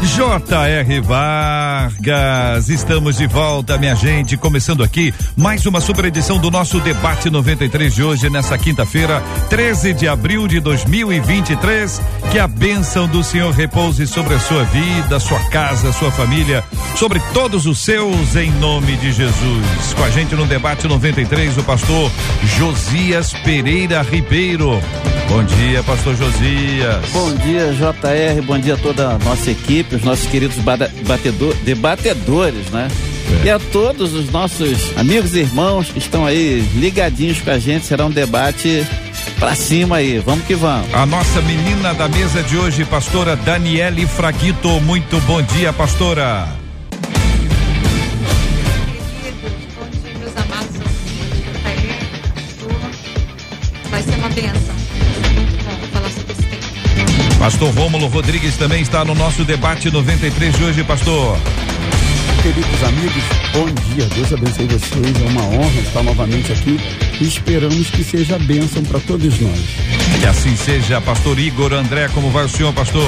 J.R. Vargas, estamos de volta, minha gente, começando aqui mais uma super edição do nosso debate 93 de hoje, nessa quinta-feira, 13 de abril de 2023. Que a bênção do Senhor repouse sobre a sua vida, sua casa, sua família, sobre todos os seus, em nome de Jesus. Com a gente no debate 93, o pastor Josias Pereira Ribeiro. Bom dia, pastor Josias. Bom dia, JR, bom dia a toda a nossa equipe, os nossos queridos batedor, debatedores, né? É. E a todos os nossos amigos e irmãos que estão aí ligadinhos com a gente, será um debate pra cima aí, vamos que vamos. A nossa menina da mesa de hoje, pastora Daniele Fraguito, muito bom dia, pastora. Vai ser uma benção. Pastor Rômulo Rodrigues também está no nosso debate 93 de hoje, pastor. Queridos amigos, bom dia. Deus abençoe vocês. É uma honra estar novamente aqui e esperamos que seja bênção para todos nós. Que assim seja, pastor Igor André. Como vai o senhor, pastor?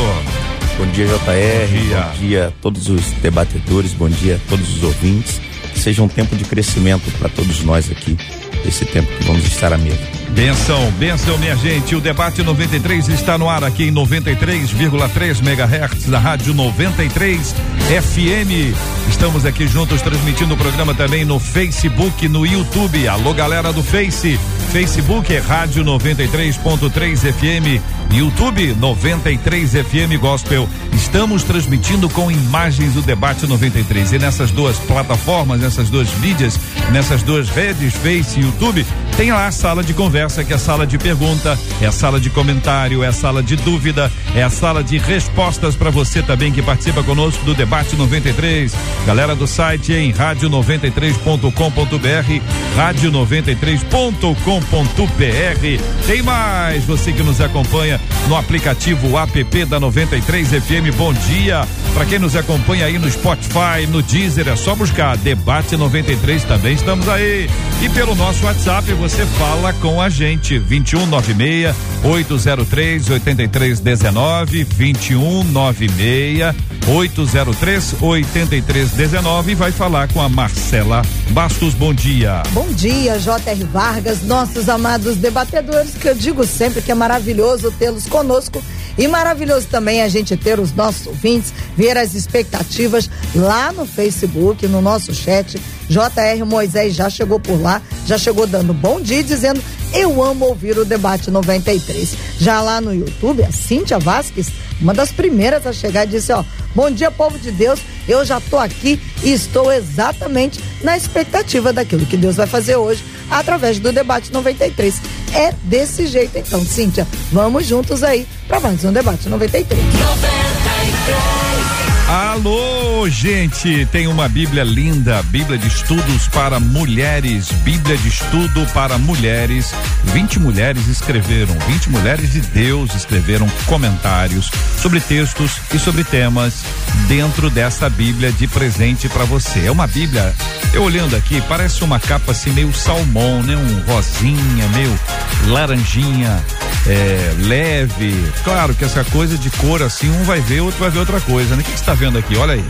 Bom dia, JR. Bom dia, bom dia a todos os debatedores. Bom dia a todos os ouvintes. Que seja um tempo de crescimento para todos nós aqui, esse tempo que vamos estar à mesa. Benção, benção, minha gente. O debate 93 está no ar aqui em 93,3 MHz da Rádio 93 FM. Estamos aqui juntos transmitindo o programa também no Facebook, no YouTube. Alô, galera do Face. Facebook é Rádio 93.3 FM, YouTube 93 FM Gospel. Estamos transmitindo com imagens do debate 93 e nessas duas plataformas, nessas duas mídias, nessas duas redes, Face e YouTube, tem lá a sala de conversa, que é a sala de pergunta, é a sala de comentário, é a sala de dúvida, é a sala de respostas para você também que participa conosco do debate 93. Galera do site em rádio 93.com.br, rádio 93.com com.br Tem mais, você que nos acompanha no aplicativo app da 93FM. Bom dia. Para quem nos acompanha aí no Spotify, no Deezer, é só buscar Debate 93 também estamos aí. E pelo nosso WhatsApp você fala com a gente 2196 803 8319 2196 803 8319 vai falar com a Marcela Bastos. Bom dia. Bom dia, JR Vargas. Nós nossos amados debatedores, que eu digo sempre que é maravilhoso tê-los conosco e maravilhoso também a gente ter os nossos ouvintes, ver as expectativas lá no Facebook, no nosso chat. J.R. Moisés já chegou por lá, já chegou dando bom dia dizendo eu amo ouvir o debate 93. Já lá no YouTube, a Cíntia Vasques, uma das primeiras a chegar, disse: Ó, bom dia, povo de Deus. Eu já estou aqui e estou exatamente na expectativa daquilo que Deus vai fazer hoje através do debate 93. É desse jeito, então, Cíntia. Vamos juntos aí para mais um debate 93. 93. Alô, gente, tem uma Bíblia linda, Bíblia de estudos para mulheres, Bíblia de estudo para mulheres. 20 mulheres escreveram, 20 mulheres de Deus escreveram comentários sobre textos e sobre temas dentro dessa Bíblia de presente para você. É uma Bíblia, eu olhando aqui, parece uma capa assim meio salmão, né? Um rosinha, meio laranjinha, é, leve. Claro que essa coisa de cor assim, um vai ver, outro vai ver outra coisa, né? O que, que você tá vendo aqui? Olha aí.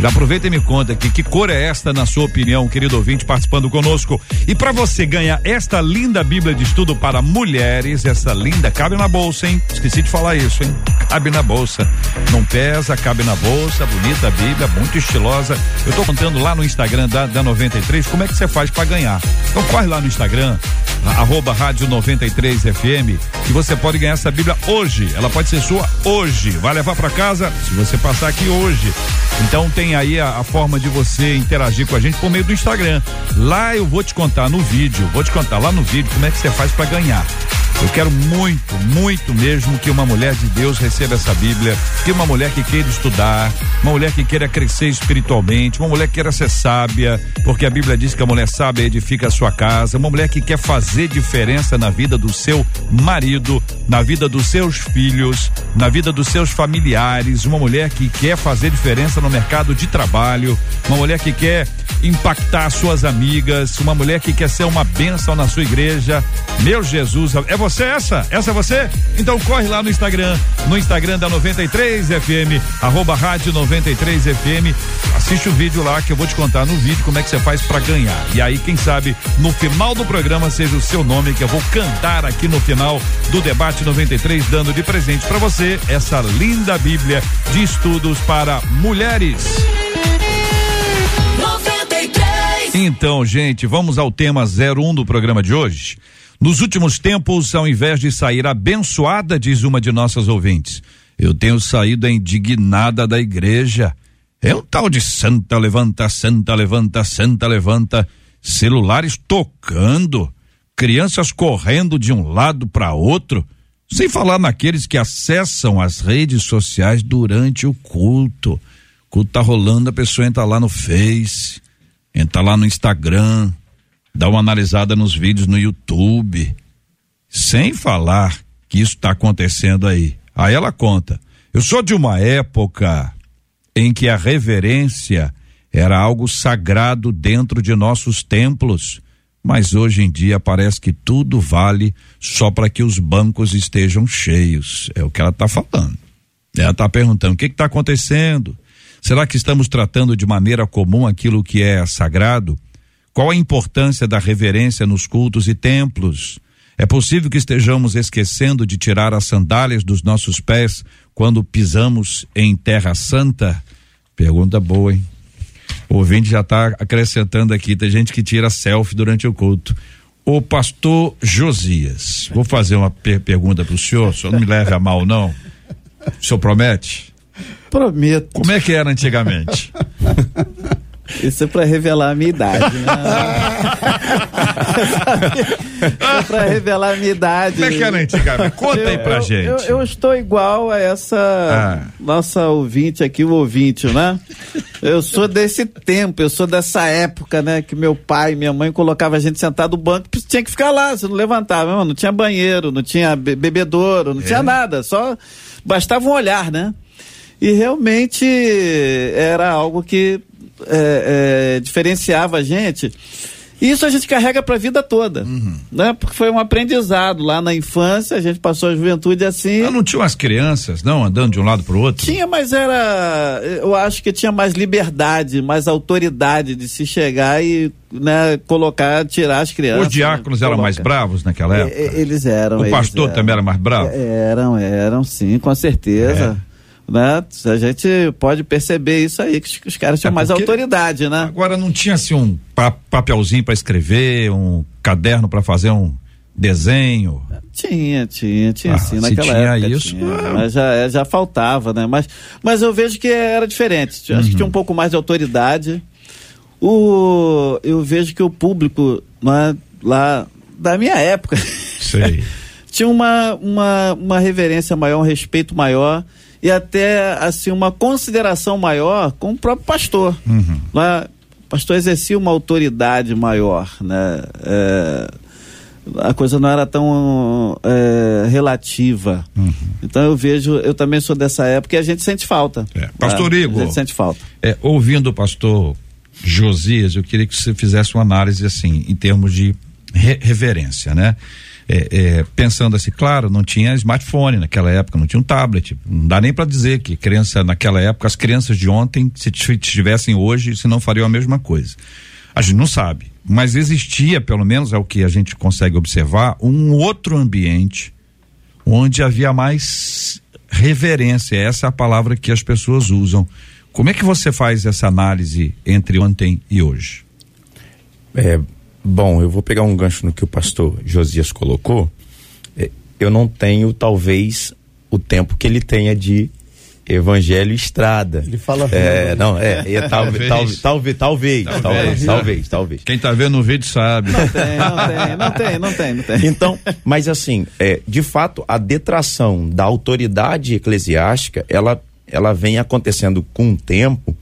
Já aproveita e me conta aqui, que cor é esta, na sua opinião, querido ouvinte, participando conosco? E para você ganhar esta linda Bíblia de estudo para mulheres, essa linda, cabe na bolsa, hein? Esqueci de falar isso, hein? Cabe na bolsa. Não pesa, cabe na bolsa, bonita a Bíblia, muito estilosa. Eu tô contando lá no Instagram da, da 93 como é que você faz para ganhar. Então corre lá no Instagram, arroba rádio 93 FM, e você pode ganhar essa Bíblia hoje. Ela pode ser sua hoje. Vai levar para casa se você passar aqui hoje. Então tem aí a, a, forma de você interagir com a gente por meio do Instagram. Lá eu vou te contar no vídeo, vou te contar lá no vídeo como é que você faz para ganhar. Eu quero muito, muito mesmo que uma mulher de Deus receba essa Bíblia, que uma mulher que queira estudar, uma mulher que queira crescer espiritualmente, uma mulher que queira ser sábia, porque a Bíblia diz que a mulher sábia edifica a sua casa, uma mulher que quer fazer diferença na vida do seu marido, na vida dos seus filhos, na vida dos seus familiares, uma mulher que quer fazer diferença no mercado de trabalho, uma mulher que quer impactar suas amigas, uma mulher que quer ser uma bênção na sua igreja. Meu Jesus, é você você essa? Essa é você? Então corre lá no Instagram, no Instagram da 93 FM, arroba rádio 93 FM. Assiste o vídeo lá que eu vou te contar no vídeo como é que você faz para ganhar. E aí, quem sabe, no final do programa seja o seu nome que eu vou cantar aqui no final do debate 93, dando de presente para você essa linda Bíblia de estudos para mulheres. Então, gente, vamos ao tema 01 do programa de hoje. Nos últimos tempos, ao invés de sair abençoada, diz uma de nossas ouvintes, eu tenho saído indignada da igreja. É um tal de santa levanta, santa levanta, santa levanta, celulares tocando, crianças correndo de um lado para outro, sem falar naqueles que acessam as redes sociais durante o culto. O culto tá rolando, a pessoa entra lá no Face, entra lá no Instagram, dá uma analisada nos vídeos no YouTube, sem falar que isso está acontecendo aí. Aí ela conta. Eu sou de uma época em que a reverência era algo sagrado dentro de nossos templos, mas hoje em dia parece que tudo vale só para que os bancos estejam cheios. É o que ela está falando. Ela está perguntando: o que está acontecendo? Será que estamos tratando de maneira comum aquilo que é sagrado? Qual a importância da reverência nos cultos e templos? É possível que estejamos esquecendo de tirar as sandálias dos nossos pés quando pisamos em terra santa? Pergunta boa, hein? O ouvinte já está acrescentando aqui, tem gente que tira selfie durante o culto. O pastor Josias, vou fazer uma per pergunta para o senhor, o senhor não me leve a mal, não? O senhor promete? Prometo. Como é que era antigamente? Isso é pra revelar a minha idade, né? é pra revelar a minha idade. Como é que era antigamente? Conta aí pra eu, gente. Eu, eu, estou igual a essa ah. nossa ouvinte aqui, o ouvinte, né? Eu sou desse tempo, eu sou dessa época, né? Que meu pai e minha mãe colocavam a gente sentado no banco, tinha que ficar lá, você não levantava, não tinha banheiro, não tinha bebedouro, não é. tinha nada, só bastava um olhar, né? E realmente era algo que é, é, diferenciava a gente. Isso a gente carrega para a vida toda, uhum. né? Porque foi um aprendizado lá na infância, a gente passou a juventude assim. Ah, não tinha as crianças, não, andando de um lado para o outro? Tinha, mas era, eu acho que tinha mais liberdade, mais autoridade de se chegar e, né, colocar, tirar as crianças. Os diáconos né? eram mais bravos naquela época? eles eram. O pastor eram. também era mais bravo? Eram, eram sim, com certeza. É né? A gente pode perceber isso aí, que os caras tinham é mais autoridade, né? Agora não tinha assim um papelzinho para escrever, um caderno para fazer um desenho? Tinha, tinha, tinha ah, sim, naquela tinha época. Isso, tinha, é... Mas já, é, já faltava, né? Mas, mas eu vejo que era diferente. Uhum. Acho que tinha um pouco mais de autoridade. O, eu vejo que o público né, lá da minha época tinha uma, uma, uma reverência maior, um respeito maior e até assim uma consideração maior com o próprio pastor. Uhum. Lá, o pastor exercia uma autoridade maior, né? É, a coisa não era tão é, relativa. Uhum. Então eu vejo, eu também sou dessa época e a gente sente falta. É. Pastor né? Igor. A gente sente falta. É, ouvindo o pastor Josias, eu queria que você fizesse uma análise assim, em termos de re reverência, né? É, é, pensando assim, claro, não tinha smartphone naquela época, não tinha um tablet. Não dá nem para dizer que criança naquela época, as crianças de ontem, se tivessem hoje, se não fariam a mesma coisa. A gente não sabe, mas existia, pelo menos é o que a gente consegue observar, um outro ambiente onde havia mais reverência. Essa é a palavra que as pessoas usam. Como é que você faz essa análise entre ontem e hoje? É, Bom, eu vou pegar um gancho no que o pastor Josias colocou. É, eu não tenho, talvez, o tempo que ele tenha de Evangelho Estrada. Ele fala É, não, é, é talvez, talvez, talvez, talvez, talvez, talvez, talvez. Quem tá vendo o vídeo sabe. Não tem, não tem, não tem, não tem, não tem. Então, mas assim, é, de fato, a detração da autoridade eclesiástica, ela, ela vem acontecendo com o tempo.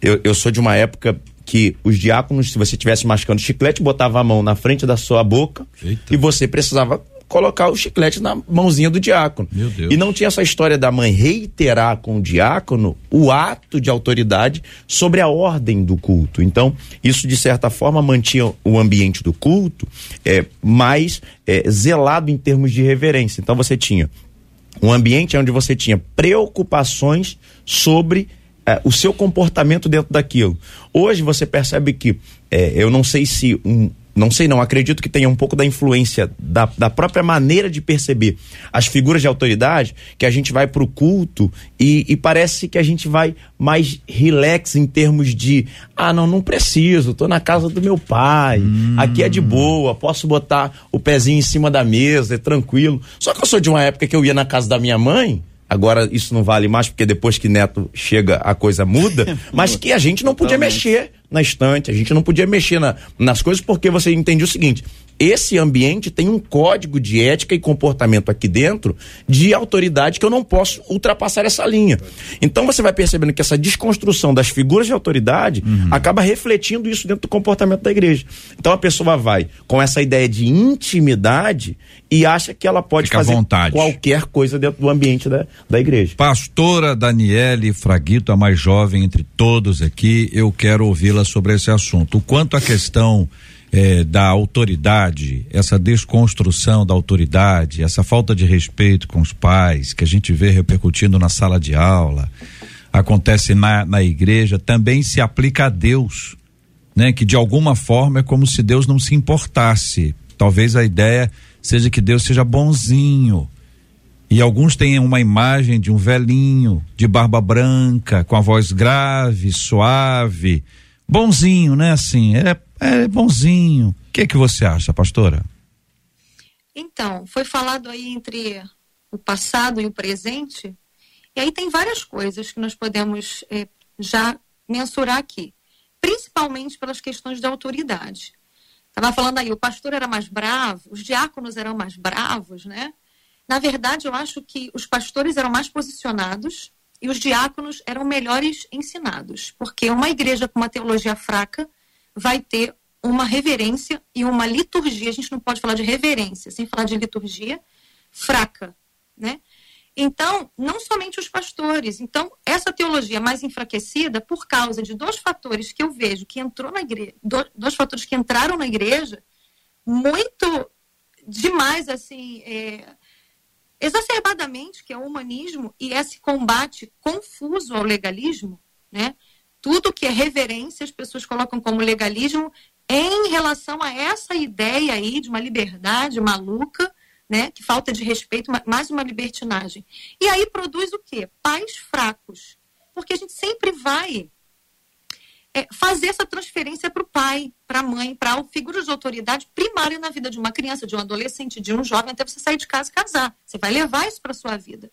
Eu, eu sou de uma época que os diáconos, se você estivesse mascando chiclete, botava a mão na frente da sua boca Eita. e você precisava colocar o chiclete na mãozinha do diácono. E não tinha essa história da mãe reiterar com o diácono o ato de autoridade sobre a ordem do culto. Então, isso de certa forma mantinha o ambiente do culto é, mais é, zelado em termos de reverência. Então, você tinha um ambiente onde você tinha preocupações sobre eh, o seu comportamento dentro daquilo. Hoje você percebe que, eh, eu não sei se um. Não sei, não. Acredito que tenha um pouco da influência da, da própria maneira de perceber as figuras de autoridade, que a gente vai para o culto e, e parece que a gente vai mais relax em termos de: ah, não, não preciso, tô na casa do meu pai, aqui é de boa, posso botar o pezinho em cima da mesa, é tranquilo. Só que eu sou de uma época que eu ia na casa da minha mãe. Agora isso não vale mais porque depois que neto chega a coisa muda, mas que a gente não podia Totalmente. mexer na estante, a gente não podia mexer na- nas coisas porque você entende o seguinte: esse ambiente tem um código de ética e comportamento aqui dentro de autoridade que eu não posso ultrapassar essa linha. Então você vai percebendo que essa desconstrução das figuras de autoridade acaba refletindo isso dentro do comportamento da igreja. Então a pessoa vai com essa ideia de intimidade e acha que ela pode Fica fazer qualquer coisa dentro do ambiente da, da igreja. Pastora Daniele Fraguito, a mais jovem entre todos aqui, eu quero ouvi-la sobre esse assunto. O quanto a questão eh, da autoridade, essa desconstrução da autoridade, essa falta de respeito com os pais, que a gente vê repercutindo na sala de aula, acontece na, na igreja, também se aplica a Deus, né? Que de alguma forma é como se Deus não se importasse. Talvez a ideia seja que Deus seja bonzinho. E alguns têm uma imagem de um velhinho, de barba branca, com a voz grave, suave, bonzinho, né? Assim, é, é bonzinho. O que que você acha, pastora? Então, foi falado aí entre o passado e o presente, e aí tem várias coisas que nós podemos eh, já mensurar aqui, principalmente pelas questões de autoridade. Estava falando aí, o pastor era mais bravo, os diáconos eram mais bravos, né? Na verdade, eu acho que os pastores eram mais posicionados e os diáconos eram melhores ensinados, porque uma igreja com uma teologia fraca vai ter uma reverência e uma liturgia. A gente não pode falar de reverência sem falar de liturgia fraca, né? Então, não somente os pastores. Então, essa teologia mais enfraquecida, por causa de dois fatores que eu vejo que entrou na igreja, dois fatores que entraram na igreja, muito demais, assim, é, exacerbadamente, que é o humanismo e esse combate confuso ao legalismo, né? Tudo que é reverência, as pessoas colocam como legalismo em relação a essa ideia aí de uma liberdade maluca, né? Que falta de respeito, ma- mais uma libertinagem. E aí produz o quê? Pais fracos. Porque a gente sempre vai é, fazer essa transferência para o pai, para a mãe, para a figura de autoridade primária na vida de uma criança, de um adolescente, de um jovem, até você sair de casa e casar. Você vai levar isso para sua vida.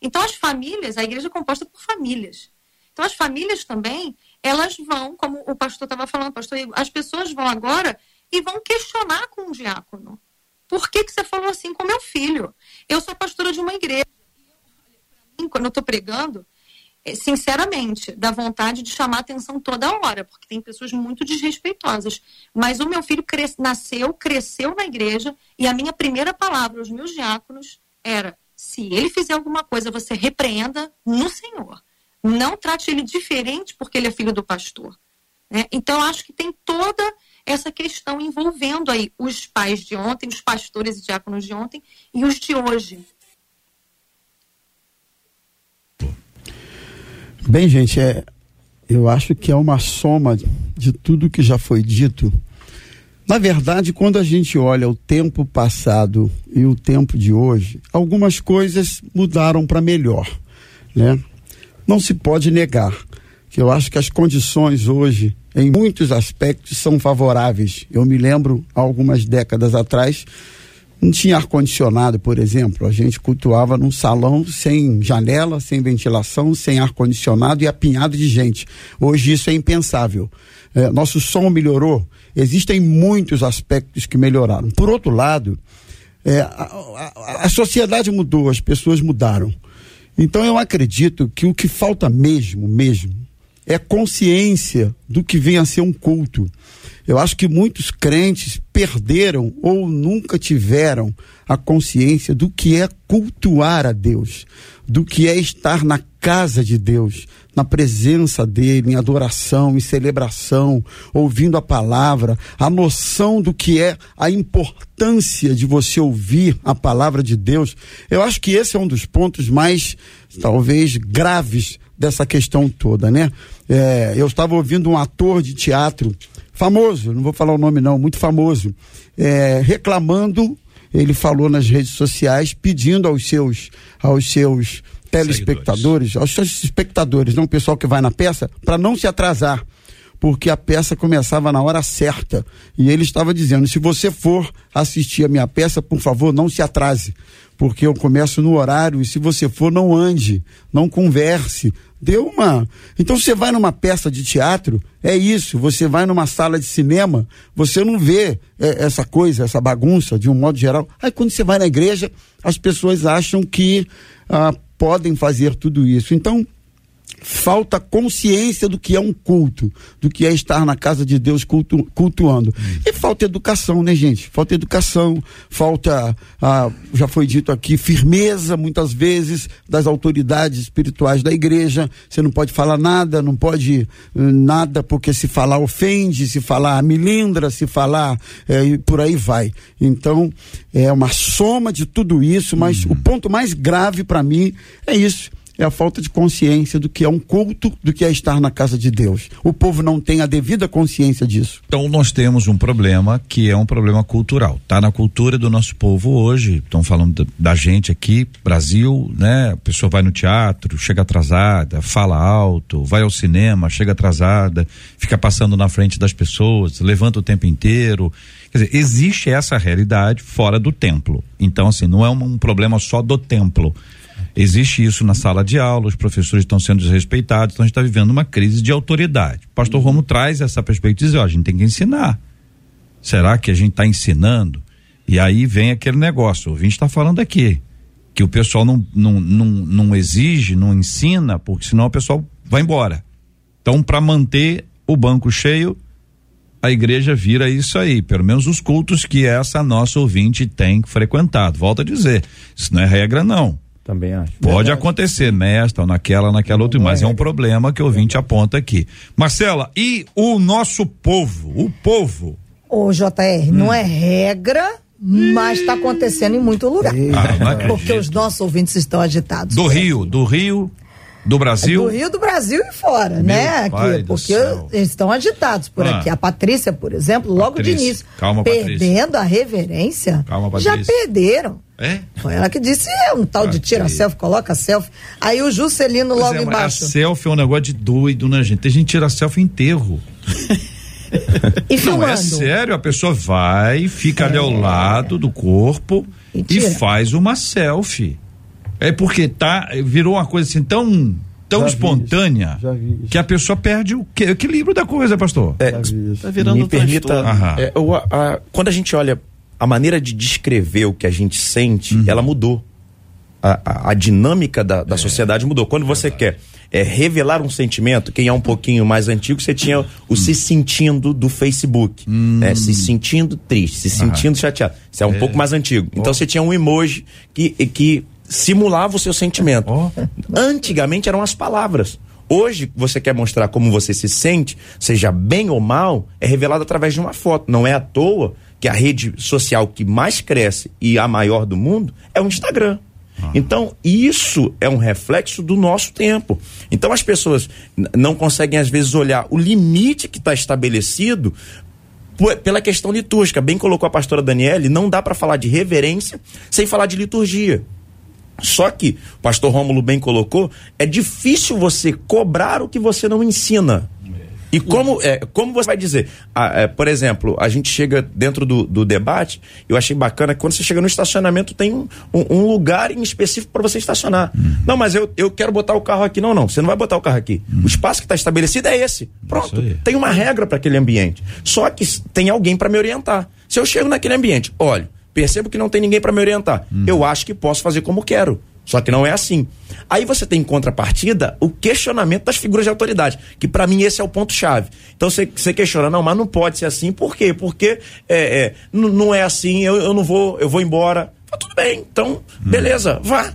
Então, as famílias, a igreja é composta por famílias. Então, as famílias também, elas vão, como o pastor estava falando, pastor, as pessoas vão agora e vão questionar com o diácono. Por que, que você falou assim com meu filho? Eu sou pastora de uma igreja. E, Quando eu estou pregando, sinceramente, dá vontade de chamar atenção toda hora, porque tem pessoas muito desrespeitosas. Mas o meu filho cres- nasceu, cresceu na igreja, e a minha primeira palavra aos meus diáconos era: se ele fizer alguma coisa, você repreenda no Senhor. Não trate ele diferente porque ele é filho do pastor. né? Então, acho que tem toda essa questão envolvendo aí os pais de ontem, os pastores e diáconos de ontem e os de hoje. Bem, gente, é, eu acho que é uma soma de tudo que já foi dito. Na verdade, quando a gente olha o tempo passado e o tempo de hoje, algumas coisas mudaram para melhor, né? Não se pode negar que eu acho que as condições hoje, em muitos aspectos, são favoráveis. Eu me lembro, algumas décadas atrás, Não tinha ar-condicionado, por exemplo. A gente cultuava num salão sem janela, sem ventilação, sem ar-condicionado e apinhado de gente. Hoje isso é impensável. É, nosso som melhorou. Existem muitos aspectos que melhoraram. Por outro lado, é, a, a, a sociedade mudou, as pessoas mudaram. Então eu acredito que o que falta mesmo, mesmo, é consciência do que vem a ser um culto. Eu acho que muitos crentes perderam ou nunca tiveram a consciência do que é cultuar a Deus, do que é estar na casa de Deus, na presença dele, em adoração, em celebração, ouvindo a palavra, a noção do que é a importância de você ouvir a palavra de Deus. Eu acho que esse é um dos pontos mais, talvez, graves dessa questão toda, né? É, eu estava ouvindo um ator de teatro famoso, não vou falar o nome não, muito famoso, é, reclamando, ele falou nas redes sociais, pedindo aos seus, aos seus telespectadores, Seguidores. aos seus espectadores, não o pessoal que vai na peça, para não se atrasar porque a peça começava na hora certa. E ele estava dizendo: se você for assistir a minha peça, por favor, não se atrase, porque eu começo no horário e se você for, não ande, não converse, deu uma. Então você vai numa peça de teatro, é isso. Você vai numa sala de cinema, você não vê é, essa coisa, essa bagunça de um modo geral. Aí quando você vai na igreja, as pessoas acham que ah, podem fazer tudo isso. Então falta consciência do que é um culto, do que é estar na casa de Deus cultu, cultuando. E falta educação, né, gente? Falta educação, falta, ah, já foi dito aqui, firmeza, muitas vezes, das autoridades espirituais da igreja. Você não pode falar nada, não pode hum, nada, porque se falar ofende, se falar milindra, se falar, é, por aí vai. Então, é uma soma de tudo isso, mas uhum. o ponto mais grave para mim é isso é a falta de consciência do que é um culto, do que é estar na casa de Deus. O povo não tem a devida consciência disso. Então nós temos um problema que é um problema cultural. Está na cultura do nosso povo hoje. Estão falando da, gente aqui, Brasil, né? A pessoa vai no teatro, chega atrasada, fala alto, vai ao cinema, chega atrasada, fica passando na frente das pessoas, levanta o tempo inteiro. Quer dizer, existe essa realidade fora do templo. Então, assim, não é um, um problema só do templo Existe isso na sala de aula, os professores estão sendo desrespeitados, então a gente está vivendo uma crise de autoridade. O pastor Romo traz essa perspectiva e diz: ó, a gente tem que ensinar. Será que a gente está ensinando? E aí vem aquele negócio, o ouvinte está falando aqui, que o pessoal não, não, não, não exige, não ensina, porque senão o pessoal vai embora. Então, para manter o banco cheio, a igreja vira isso aí, pelo menos os cultos que essa nossa ouvinte tem frequentado. Volto a dizer, isso não é regra, não. Também acho. Pode Verdade. acontecer nesta ou naquela, naquela outra, mas é, é um problema que o ouvinte aponta aqui. Marcela, e o nosso povo? O povo? Ô, JR, hum. não é regra, mas está acontecendo em muito lugar. Ah, porque os nossos ouvintes estão agitados. Do Rio, do Rio, do Brasil? Do Rio, do Brasil e fora, Meu né? Aqui, porque eles estão agitados por ah. aqui. A Patrícia, por exemplo, logo Patrícia. de início, Calma, perdendo Patrícia. a reverência, Calma, já perderam. É? Foi ela que disse, é um tal de tira selfie, coloca selfie. Aí o Juscelino logo é, embaixo. A selfie é um negócio de doido, né, gente? Tem gente que tira selfie enterro. e filmando. Não, é sério, a pessoa vai, fica é. ali ao é. lado do corpo e, e, faz uma selfie. É porque tá, virou uma coisa assim tão tão já espontânea vi vi que a pessoa perde o equilíbrio da coisa, pastor. É, tá virando me permita, é, a, quando a gente olha a maneira de descrever o que a gente sente, uhum. ela mudou. A, a, a dinâmica da, da é. sociedade mudou. Quando você quer é, revelar um sentimento, quem é um pouquinho mais antigo, você tinha o hum. se sentindo do Facebook. Hum. Né? Se sentindo triste, se sentindo chateado. Isso é um é. pouco mais antigo. Então oh. você tinha um emoji que, que simulava o seu sentimento. Oh. Antigamente eram as palavras. Hoje, você quer mostrar como você se sente, seja bem ou mal, é revelado através de uma foto. Não é à toa que a rede social que mais cresce e a maior do mundo é o Instagram. Ah. Então, isso é um reflexo do nosso tempo. Então, as pessoas não conseguem, às vezes, olhar o limite que está estabelecido pela questão litúrgica. Bem colocou a pastora Daniele, não dá para falar de reverência sem falar de liturgia. Só que, o pastor Rômulo bem colocou, é difícil você cobrar o que você não ensina. E como, é, como você vai dizer? Ah, é, por exemplo, a gente chega dentro do, do debate, eu achei bacana que quando você chega no estacionamento tem um, um, um lugar em específico para você estacionar. Uhum. Não, mas eu, eu quero botar o carro aqui. Não, não, você não vai botar o carro aqui. Uhum. O espaço que está estabelecido é esse. Pronto. Tem uma regra para aquele ambiente. Só que tem alguém para me orientar. Se eu chego naquele ambiente, olho, percebo que não tem ninguém para me orientar. Uhum. Eu acho que posso fazer como quero. Só que não é assim. Aí você tem em contrapartida o questionamento das figuras de autoridade, que para mim esse é o ponto-chave. Então você, você questiona, não, mas não pode ser assim, por quê? Porque é, é, não é assim, eu, eu não vou, eu vou embora. Ah, tudo bem, então, hum. beleza, vá.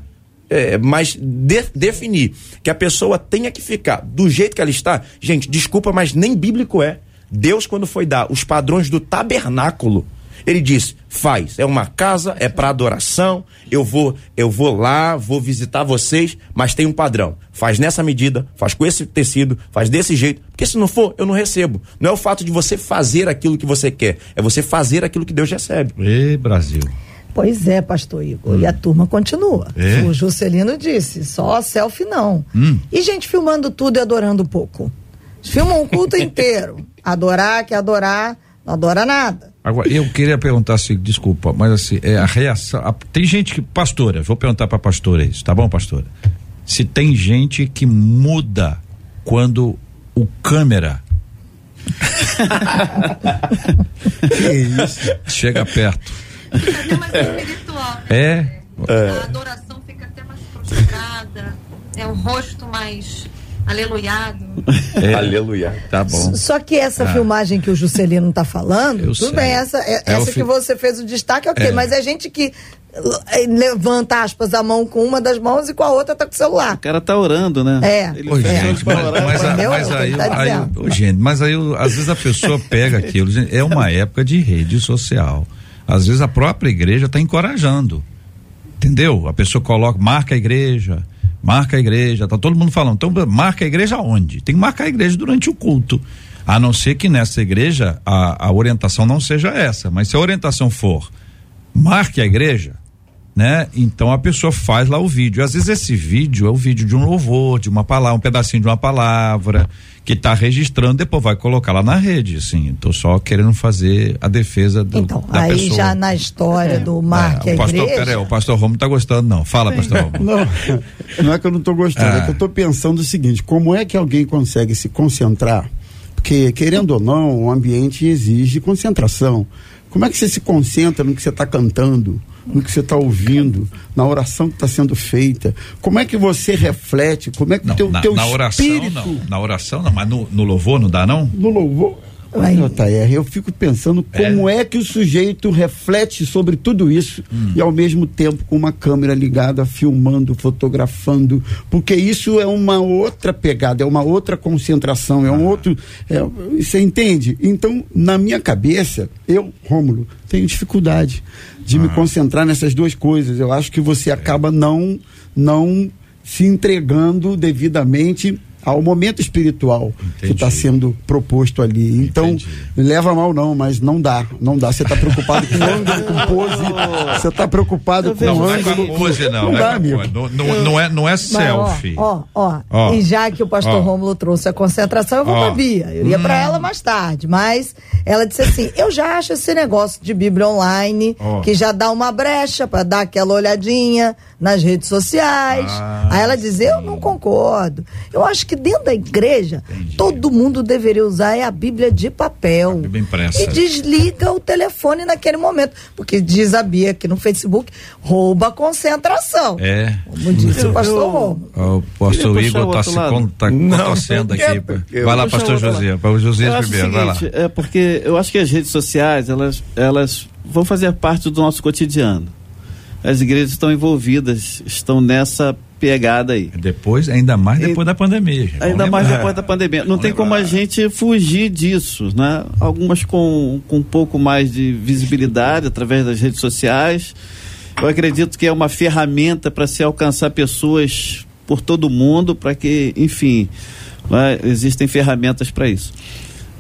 É, mas de, definir que a pessoa tenha que ficar do jeito que ela está, gente, desculpa, mas nem bíblico é. Deus, quando foi dar os padrões do tabernáculo, ele disse: faz, é uma casa, é para adoração. Eu vou, eu vou lá, vou visitar vocês, mas tem um padrão. Faz nessa medida, faz com esse tecido, faz desse jeito. Porque se não for, eu não recebo. Não é o fato de você fazer aquilo que você quer, é você fazer aquilo que Deus recebe. Ei, Brasil. Pois é, pastor Igor. Hum. E a turma continua. É? O Juscelino disse: só selfie não. Hum. E gente filmando tudo e adorando pouco. Filmam um culto inteiro. Adorar, que adorar, não adora nada. Agora, eu queria perguntar assim, desculpa, mas assim, é a reação. A, tem gente que. Pastora, vou perguntar pra pastora isso, tá bom, pastora? Se tem gente que muda quando o câmera. que isso? Chega perto. Fica até mais espiritual. Né? É. é. A adoração fica até mais prostrada. É um rosto mais Aleluiado. É. Aleluia. Tá bom. Só que essa ah. filmagem que o Juscelino tá falando, Eu tudo sei. bem, essa, é, é essa que você fez o destaque, ok, é. mas é gente que eh, levanta aspas a mão com uma das mãos e com a outra tá com o celular. O cara tá orando, né? É. Ele Ô, gente, mas, mas, mas, aí, tá aí, aí gente, mas aí às vezes a pessoa pega aquilo, é uma época de rede social. Às vezes a própria igreja está encorajando. Entendeu? A pessoa coloca, marca a igreja, Marca a igreja, tá todo mundo falando. Então, marca a igreja onde? Tem que marcar a igreja durante o culto. A não ser que nessa igreja a, a orientação não seja essa. Mas se a orientação for marque a igreja, né? Então a pessoa faz lá o vídeo. Às vezes esse vídeo é o vídeo de um louvor, de uma palavra, um pedacinho de uma palavra que está registrando, depois vai colocar lá na rede, assim. Tô só querendo fazer a defesa do, então, da aí pessoa. já na história é. do Marque é, o pastor, igreja... Peraí, o pastor Romo tá gostando não. Fala, pastor Romo. Não, não é que eu não tô gostando, é, é que eu tô pensando o seguinte, como é que alguém consegue se concentrar? Porque, querendo ou não, o ambiente exige concentração. Como é que você se concentra no que você está cantando? no que você está ouvindo, na oração que está sendo feita. Como é que você reflete? Como é que o teu, na, teu na oração espírito... não, na oração não, mas no, no louvor não dá não? No louvor Olha, Taer, eu fico pensando como é. é. que o sujeito reflete sobre tudo isso hum. e ao mesmo tempo com uma câmera ligada, filmando, fotografando, porque isso é uma outra pegada, é uma outra concentração, é um ah. outro. É, você entende? Então, na minha cabeça, eu, Rômulo, tenho dificuldade de ah. me concentrar nessas duas coisas. Eu acho que você acaba não, não se entregando devidamente ao momento espiritual Entendi. que está sendo proposto ali. Então, Entendi. leva mal não, mas não dá, não dá. Você está preocupado com ângulo, com pose, você está preocupado com não, ângulo. Não, pose, não, não, dá, amigo. Não, não, não, é, não é selfie. Ó, ó, ó, e já que o pastor ó. Rômulo trouxe a concentração, eu vou pra Bia. Eu ia hum. para ela mais tarde, mas ela disse assim: eu já acho esse negócio de Bíblia online, que já dá uma brecha para dar aquela olhadinha nas redes sociais. Ah, Aí ela diz: eu não concordo. Eu acho que dentro da igreja, Entendi. todo mundo deveria usar é a Bíblia de papel. A Bíblia impressa. E desliga o telefone naquele momento. Porque diz a Bia aqui no Facebook, rouba a concentração. É. Como disse eu, o pastor Romo. O pastor Igor está se tá contorcendo aqui. vai lá, pastor José. Para o José primeiro, vai lá. É porque eu acho que as redes sociais, elas, elas vão fazer parte do nosso cotidiano. As igrejas estão envolvidas, estão nessa pegada aí. Depois, ainda mais depois e, da pandemia. Gente. Ainda mais depois da pandemia. Não tem lembrar. como a gente fugir disso, né? Algumas com, com um pouco mais de visibilidade através das redes sociais. Eu acredito que é uma ferramenta para se alcançar pessoas por todo mundo, para que, enfim, né? existem ferramentas para isso.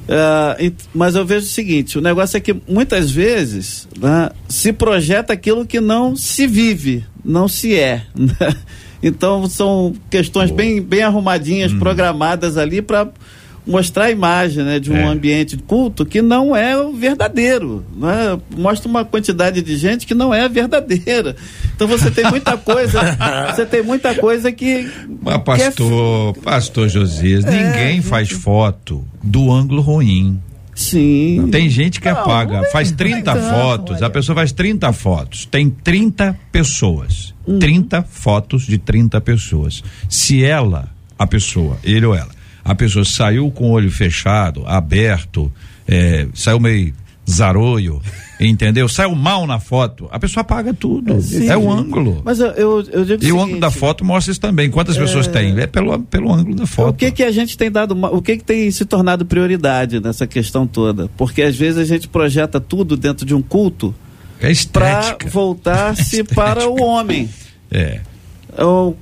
Uh, mas eu vejo o seguinte: o negócio é que muitas vezes né, se projeta aquilo que não se vive, não se é. Né? Então são questões bem, bem arrumadinhas, hum. programadas ali para mostrar a imagem né, de um É. ambiente de culto que não é o verdadeiro. Né? Mostra uma quantidade de gente que não é verdadeira. Então você tem muita coisa, você tem muita coisa que. Mas, que é- pastor, pastor Josias, ninguém faz foto do ângulo ruim. Sim. Tem gente que Não, apaga, não é- faz não é 30 tanto, fotos, a olha. pessoa faz 30 fotos, tem 30 pessoas. Uhum. 30 fotos de 30 pessoas. Se ela, a pessoa, ele ou ela, a pessoa saiu com o olho fechado, aberto, é, saiu meio zaroio, entendeu? Saiu mal na foto, a pessoa apaga tudo. É, o ângulo. Mas eu, eu, eu digo E o seguinte, ângulo da foto mostra isso também. Quantas pessoas tem? É pelo, pelo ângulo da foto. O que que a gente tem dado, o que que tem se tornado prioridade nessa questão toda? Porque às vezes a gente projeta tudo dentro de um culto É para voltar-se para o homem. É.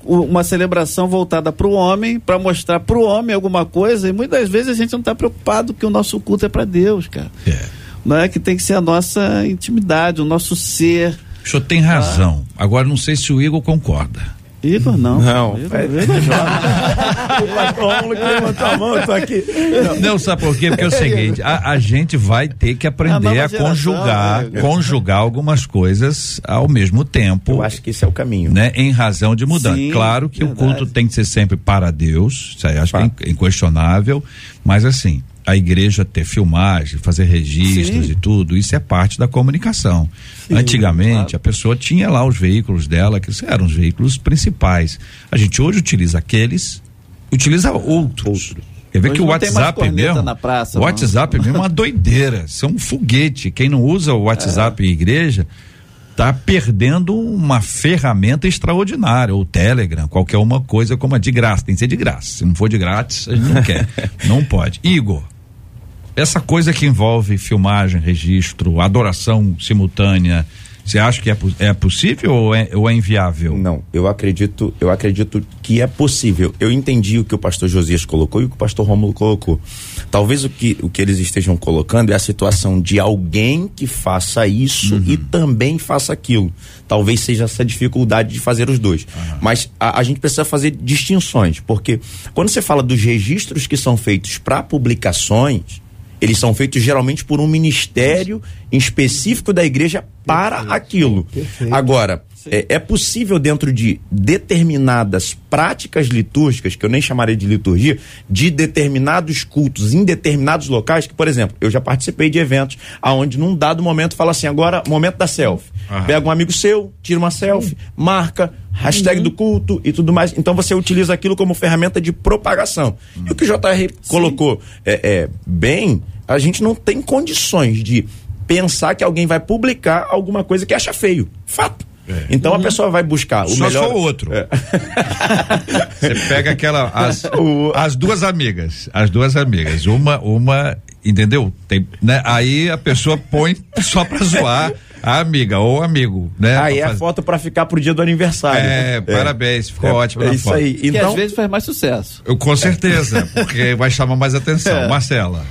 Uma celebração voltada para o homem, para mostrar para o homem alguma coisa, e muitas vezes a gente não está preocupado que o nosso culto é para Deus, cara. É. Não é que tem que ser a nossa intimidade, o nosso ser. O senhor tem razão. Agora não sei se o Igor concorda. Igor, não. Não, Igor, é- Igor é. O que levantou a mão, eu tô aqui. Não, sabe por quê? Porque é o seguinte, a, a gente vai ter que A aprender nova a geração, conjugar, né? conjugar algumas coisas ao mesmo tempo. Eu acho que esse é o caminho. Né, em razão de mudança. Sim, claro que verdade. o culto tem que ser sempre para Deus, isso aí acho que é Tá. in- inquestionável, mas assim, a igreja ter filmagem, fazer registros Sim. e tudo, isso é parte da comunicação. Antigamente, a pessoa tinha lá os veículos dela, que eram os veículos principais. A gente hoje utiliza aqueles, utiliza outros. Quer ver Hoje que o WhatsApp corneta mesmo, na praça, o não. WhatsApp mesmo é uma doideira, isso é um foguete. Quem não usa o WhatsApp em igreja, tá perdendo uma ferramenta extraordinária, ou Telegram, qualquer uma coisa como a de graça, tem que ser de graça. Se não for de grátis, a gente não quer. Não pode. Igor, essa coisa que envolve filmagem, registro, adoração simultânea, você acha que é, é possível ou é, ou é inviável? Não, eu acredito, eu acredito que é possível. Eu entendi o que o pastor Josias colocou e o que o pastor Rômulo colocou. Talvez o que, o que eles estejam colocando é a situação de alguém que faça isso e também faça aquilo. Talvez seja essa dificuldade de fazer os dois. Mas a, a gente precisa fazer distinções, porque quando você fala dos registros que são feitos para publicações, eles são feitos geralmente por um ministério específico da igreja para aquilo. Agora, é, é possível dentro de determinadas práticas litúrgicas, que eu nem chamaria de liturgia, de determinados cultos em determinados locais, que, por exemplo, eu já participei de eventos aonde num dado momento fala assim, agora, momento da selfie. Aham. Pega um amigo seu, tira uma selfie, marca, hashtag do culto e tudo mais. Então você utiliza aquilo como ferramenta de propagação. E o que o JR colocou é, é, bem, a gente não tem condições de pensar que alguém vai publicar alguma coisa que acha feio. Fato. Então a pessoa vai buscar o Só melhor. for outro. É. Você pega aquela as, as duas amigas, as duas amigas, uma uma, entendeu? Tem, né? Aí a pessoa põe só pra zoar a amiga ou amigo, né? Aí é a foto para ficar pro dia do aniversário. É, parabéns, ficou ótimo É na isso foto. aí. Que Então, às vezes faz mais sucesso. Eu, com certeza, porque vai chamar mais atenção. É. Marcela,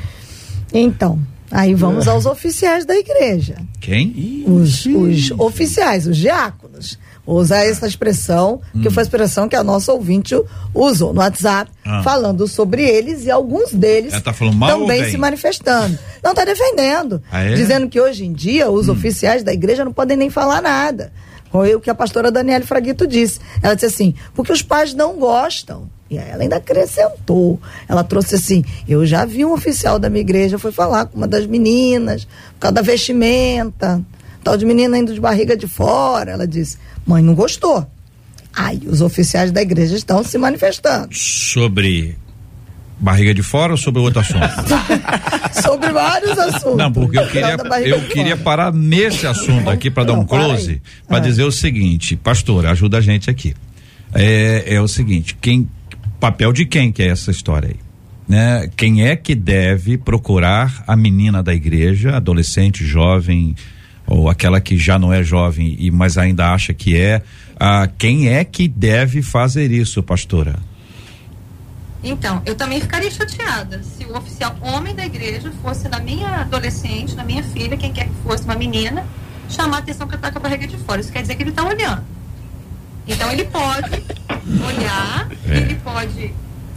Então, aí vamos aos oficiais da igreja. quem? Os, os oficiais, os diáconos. Vou usar essa expressão, que foi a expressão que a nossa ouvinte usou no WhatsApp, Ah. falando sobre eles e alguns deles tá também se manifestando. Não está defendendo. Ah, é? Dizendo que hoje em dia os oficiais da igreja não podem nem falar nada. Foi o que a pastora Daniele Fraguito disse. Ela disse assim, porque os pais não gostam. E aí ela ainda acrescentou. Ela trouxe assim: eu já vi um oficial da minha igreja, foi falar com uma das meninas, por causa da vestimenta, tal de menina indo de barriga de fora. Ela disse: mãe não gostou. Aí os oficiais da igreja estão se manifestando Sobre barriga de fora ou sobre outro assunto? sobre vários assuntos. Não, porque eu queria, eu queria parar nesse assunto aqui para dar um close, para Ah. dizer o seguinte, pastor, ajuda a gente aqui. É, é o seguinte, quem papel de quem que é essa história aí? Né? Quem é que deve procurar a menina da igreja, adolescente, jovem, ou aquela que já não é jovem e mas ainda acha que é? Ah, quem é que deve fazer isso, pastora? Então, eu também ficaria chateada se o oficial homem da igreja fosse na minha adolescente, na minha filha, quem quer que fosse, uma menina, chamar a atenção que ela tá com a barriga de fora. Isso quer dizer que ele está olhando. Então ele pode olhar, É. ele pode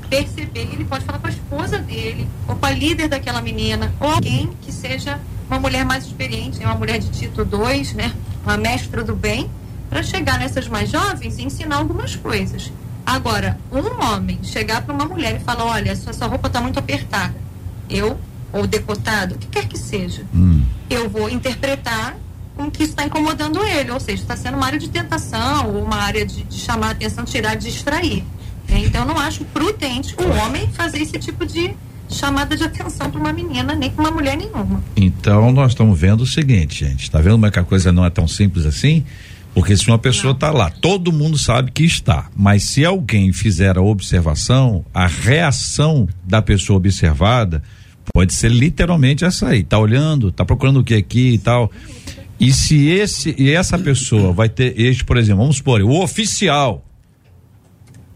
perceber, ele pode falar com a esposa dele, ou com a líder daquela menina, ou alguém que seja uma mulher mais experiente, né? uma mulher de Tito 2, né? uma mestra do bem, para chegar nessas mais jovens e ensinar algumas coisas. Agora, um homem chegar para uma mulher e falar: olha, sua, sua roupa está muito apertada, eu, ou decotado, o que quer que seja, Hum. eu vou interpretar com que isso está incomodando ele, ou seja, está sendo uma área de tentação, ou uma área de, de chamar a atenção, tirar, distrair. né? Então, eu não acho prudente o homem fazer esse tipo de chamada de atenção para uma menina, nem para uma mulher nenhuma. Então nós estamos vendo o seguinte, gente. Está vendo como é que a coisa não é tão simples assim? Porque se uma pessoa está lá, todo mundo sabe que está. Mas se alguém fizer a observação, a reação da pessoa observada pode ser literalmente essa aí. Tá olhando, tá procurando o que aqui e tal. E se esse e essa pessoa vai ter este, por exemplo, vamos supor, o oficial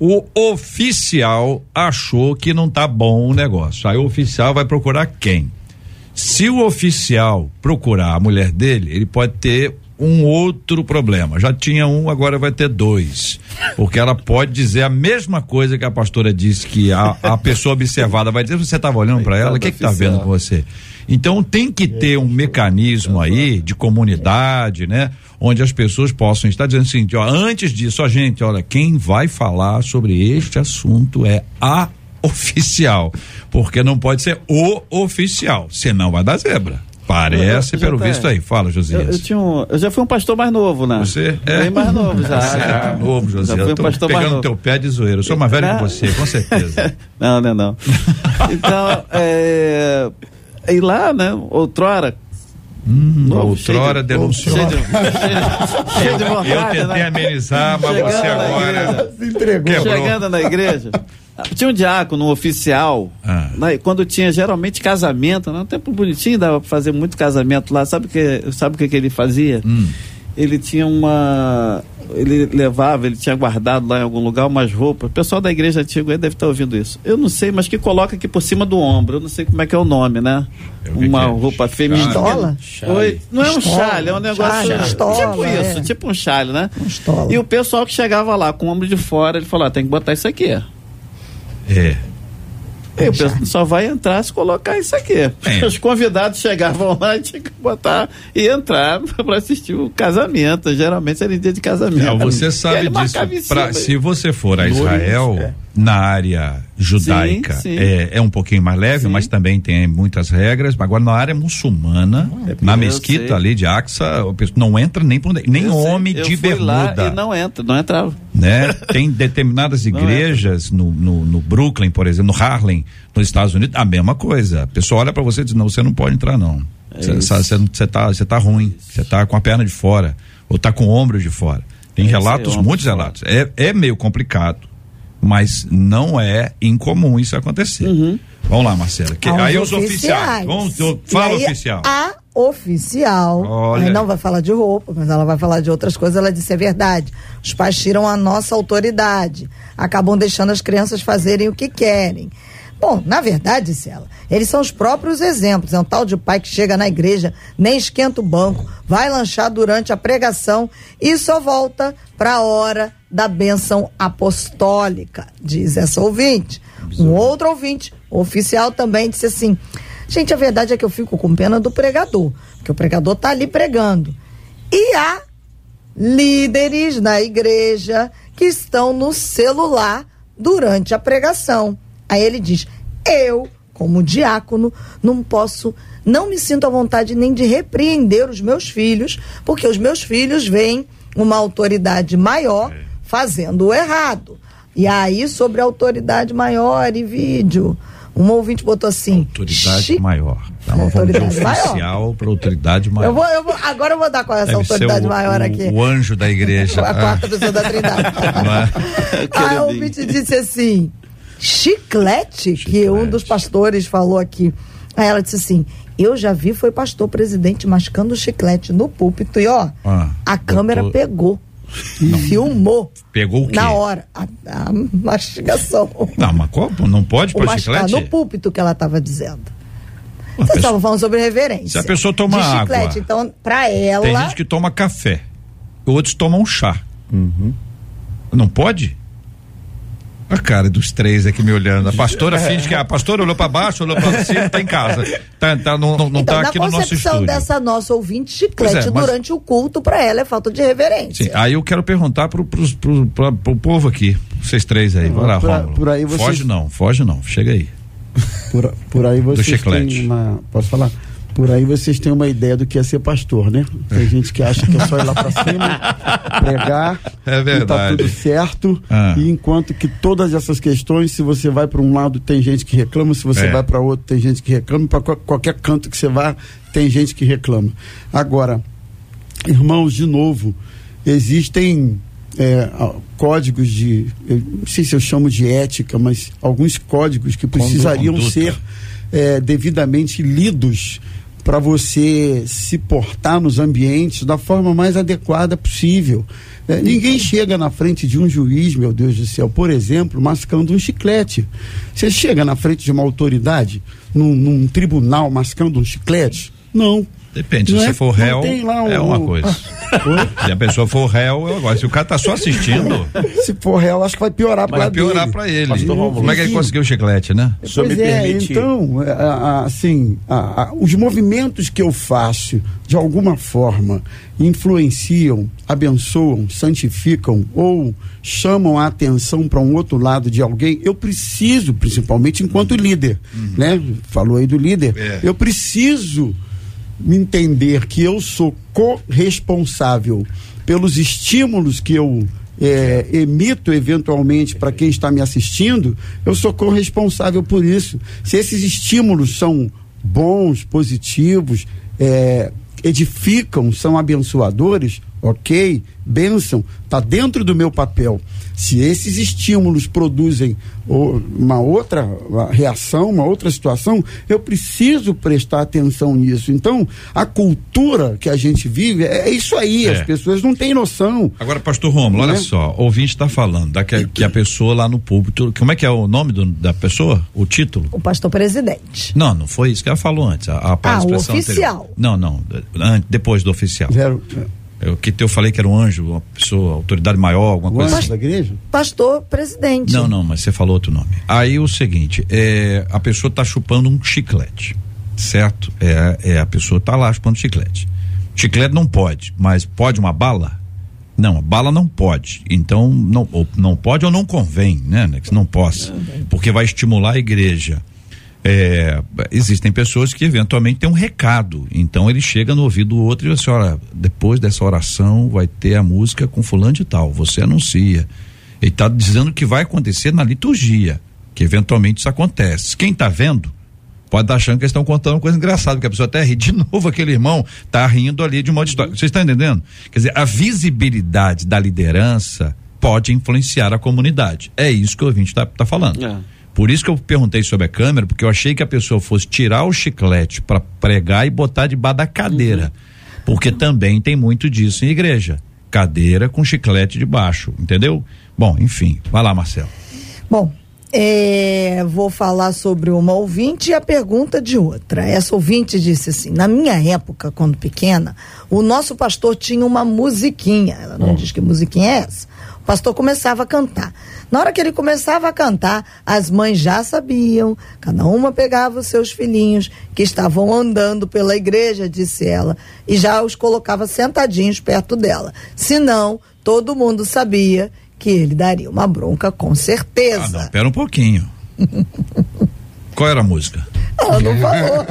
o oficial achou que não tá bom o negócio. Aí o oficial vai procurar quem? Se o oficial procurar a mulher dele, ele pode ter um outro problema. Já tinha um, agora vai ter dois. Porque ela pode dizer a mesma coisa que a pastora disse que a, a pessoa observada vai dizer, você estava olhando para ela, o que que tá vendo com você? Então tem que ter um mecanismo aí de comunidade, né? Onde as pessoas possam estar dizendo assim, ó, antes disso, ó, gente, olha, quem vai falar sobre este assunto é a oficial, porque não pode ser o oficial, senão vai dar zebra. Parece, Eu- eu- pelo já visto tá. aí. Fala, Eu, Josias. eu tinha um, eu já fui um pastor mais novo, né? Você é? Bem mais novo já. Você é novo, Josias. Já fui Eu um mais pegando novo. teu pé de zoeiro. Eu sou mais velho que você, com certeza. Não, não, não. Então, é, e lá, né, outrora. Hum, novo, outrora cheio de- denunciou. Cheio de, cheio, cheio de Eu vontade, tentei né? amenizar, mas Chegando você na agora igreja. Se entregou. quebrou. Chegando na igreja, tinha um diácono, um oficial, Ah. né, quando tinha geralmente casamento, né, um tempo bonitinho, dava pra fazer muito casamento lá, sabe o que, sabe o que, que ele fazia? Hum. Ele tinha uma. Ele levava, ele tinha guardado lá em algum lugar umas roupas. O pessoal da igreja antiga aí deve estar ouvindo isso. Eu não sei, mas que coloca aqui por cima do ombro. Eu não sei como é que é o nome, né? Uma é? roupa feminina. Estola? Oi, não é um Estola. chale, é um negócio. Chale, estola, tipo isso, é. tipo um chale, né? Um. E o pessoal que chegava lá com o ombro de fora, ele falou: ah, tem que botar isso aqui. É. O pessoal só vai entrar se colocar isso aqui. É. Os convidados chegavam lá e tinha que botar e entrar para assistir o casamento. Geralmente era em dia de casamento. Não, você sabe disso. Pra- se você for a Israel, é. na área judaica, Sim, sim. É, é um pouquinho mais leve, Sim. mas também tem muitas regras. Agora, na área muçulmana, na eu mesquita ali de pessoal não entra nem por, nem Eu homem eu de lá bermuda. e não entra, não entrava. Né? Tem determinadas é. igrejas no, no, no Brooklyn, por exemplo, no Harlem, nos Estados Unidos, a mesma coisa. A pessoa olha para você e diz: não, você não pode entrar, não. Você É tá, tá ruim, você tá com a perna de fora, ou tá com o ombro de fora. Tem É relatos, ombro muitos relatos. É, é meio complicado, mas não é incomum isso acontecer. Uhum. Vamos lá, Marcela. Que- aí os oficiais. Vamos, fala aí, oficial. A oficial, Olha. aí não vai falar de roupa, mas ela vai falar de outras coisas. Ela disse: é verdade. Os pais tiram a nossa autoridade, acabam deixando as crianças fazerem o que querem. Bom, na verdade, disse ela, eles são os próprios exemplos. É um tal de pai que chega na igreja, nem esquenta o banco, vai lanchar durante a pregação e só volta para a hora da bênção apostólica, diz essa ouvinte. Um outro ouvinte, oficial, também disse assim: Gente, a verdade é que eu fico com pena do pregador, porque o pregador tá ali pregando. E há líderes na igreja que estão no celular durante a pregação. Aí ele diz: Eu, como diácono, não posso, não me sinto à vontade nem de repreender os meus filhos, porque os meus filhos veem uma autoridade maior fazendo o errado. E aí, sobre autoridade maior e vídeo, um ouvinte botou assim: Autoridade "Chi- maior. Tá, vamos de Autoridade oficial para autoridade maior. Eu vou, eu vou, agora eu vou dar qual é essa Deve autoridade o- maior o- aqui. O anjo da igreja. A quarta pessoa da Trindade. Aí o ouvinte disse assim: chiclete, que um dos pastores falou aqui. Aí ela disse assim: Eu já vi, foi pastor presidente mascando chiclete no púlpito e ó, Ah, a câmera botou- pegou. Filmou Pegou o quê? na hora a, a mastigação. Não, mas qual? Não pode mascar chiclete? no púlpito que ela estava dizendo. Vocês pessoa- estavam falando sobre reverência. Se a pessoa toma de chiclete. água. Então, pra ela. Tem gente que toma café, outros tomam chá. Uhum. Não pode? A cara dos três aqui me olhando. A pastora finge que a pastora olhou para baixo, olhou para cima, tá em casa. Tá, tá, não não, não então, tá aqui no nosso estúdio. dessa nossa ouvinte, chiclete é, mas... durante o culto para ela é falta de reverência. Sim, aí eu quero perguntar pro, pro, pro, pro, pro povo aqui, vocês três aí, vai lá, por, Rômulo. Por aí vocês... Foge não, foge não, chega aí. Por, por aí vocês Do chiclete. uma, posso falar? Por aí vocês têm uma ideia do que é ser pastor, né? Tem gente que acha que é só ir lá para cima, pregar, é verdade. e tá tudo certo. Ah. E enquanto que todas essas questões, se você vai para um lado, tem gente que reclama, se você É. vai para outro, tem gente que reclama, para qualquer canto que você vá, tem gente que reclama. Agora, irmãos, de novo, existem é, códigos de, eu não sei se eu chamo de ética, mas alguns códigos que precisariam ser é, devidamente lidos para você se portar nos ambientes da forma mais adequada possível. É, ninguém chega na frente de um juiz, meu Deus do céu, por exemplo, mascando um chiclete. Você chega na frente de uma autoridade, num, num tribunal, mascando um chiclete? Não. Depende, se Não você é- for réu, lá é uma coisa. Se a pessoa for réu, eu gosto. Se o cara tá só assistindo, Se for real, acho que vai piorar para vai piorar pra ele. Pastor Rômulo. Como é que ele conseguiu o chiclete, né? Pois me é, permite- então, é, assim, os movimentos que eu faço, de alguma forma, influenciam, abençoam, santificam ou chamam a atenção para um outro lado de alguém, eu preciso, principalmente enquanto líder, né? Falou aí do líder, É. eu preciso entender que eu sou corresponsável pelos estímulos que eu é, emito eventualmente para quem está me assistindo, eu sou corresponsável por isso. Se esses estímulos são bons, positivos, é, edificam, são abençoadores, ok, bênção, está dentro do meu papel. Se esses estímulos produzem uma outra reação, uma outra situação, eu preciso prestar atenção nisso. Então, a cultura que a gente vive é isso aí, É. as pessoas não têm noção. Agora, pastor Romulo, olha Né? só, o ouvinte está falando da que, que a pessoa lá no púlpito, como é que é o nome do- da pessoa? O título? O pastor presidente. Não, não foi isso que ela falou antes. A, a Ah, o oficial. anterior. Não, não, an- depois do oficial. Zero, É o que eu falei que era um anjo, uma pessoa, autoridade maior, alguma o coisa anjo assim. da igreja? Pastor presidente. Não, não, mas você falou outro nome. Aí o seguinte, é, a pessoa está chupando um chiclete, certo? É, é a pessoa está lá chupando chiclete. Chiclete não pode, mas pode uma bala? Não, a bala não pode. Então não, ou não pode ou não convém, né? né, Que não possa, porque vai estimular a igreja. É, existem pessoas que eventualmente têm um recado, então ele chega no ouvido do outro e assim, olha, depois dessa oração vai ter a música com fulano de tal, você anuncia. Ele está dizendo que vai acontecer na liturgia, que eventualmente isso acontece. Quem está vendo pode estar achando que eles estão contando uma coisa engraçada, porque a pessoa até ri de novo, aquele irmão está rindo ali de uma história. Vocês estão entendendo? Quer dizer, a visibilidade da liderança pode influenciar a comunidade. É isso que o ouvinte está tá falando. É. Por isso que eu perguntei sobre a câmera, porque eu achei que a pessoa fosse tirar o chiclete para pregar e botar debaixo da cadeira. Porque também tem muito disso em igreja. Cadeira com chiclete debaixo, entendeu? Bom, enfim, vai lá, Marcelo. Bom, é, vou falar sobre uma ouvinte e a pergunta de outra. Essa ouvinte disse assim: na minha época, quando pequena, o nosso pastor tinha uma musiquinha. Ela não diz que musiquinha é essa. O pastor começava a cantar. Na hora que ele começava a cantar, as mães já sabiam, cada uma pegava os seus filhinhos que estavam andando pela igreja, disse ela, e já os colocava sentadinhos perto dela. Senão, todo mundo sabia que ele daria uma bronca com Ah, certeza. não, pera um pouquinho. Qual era a música? Ela não falou.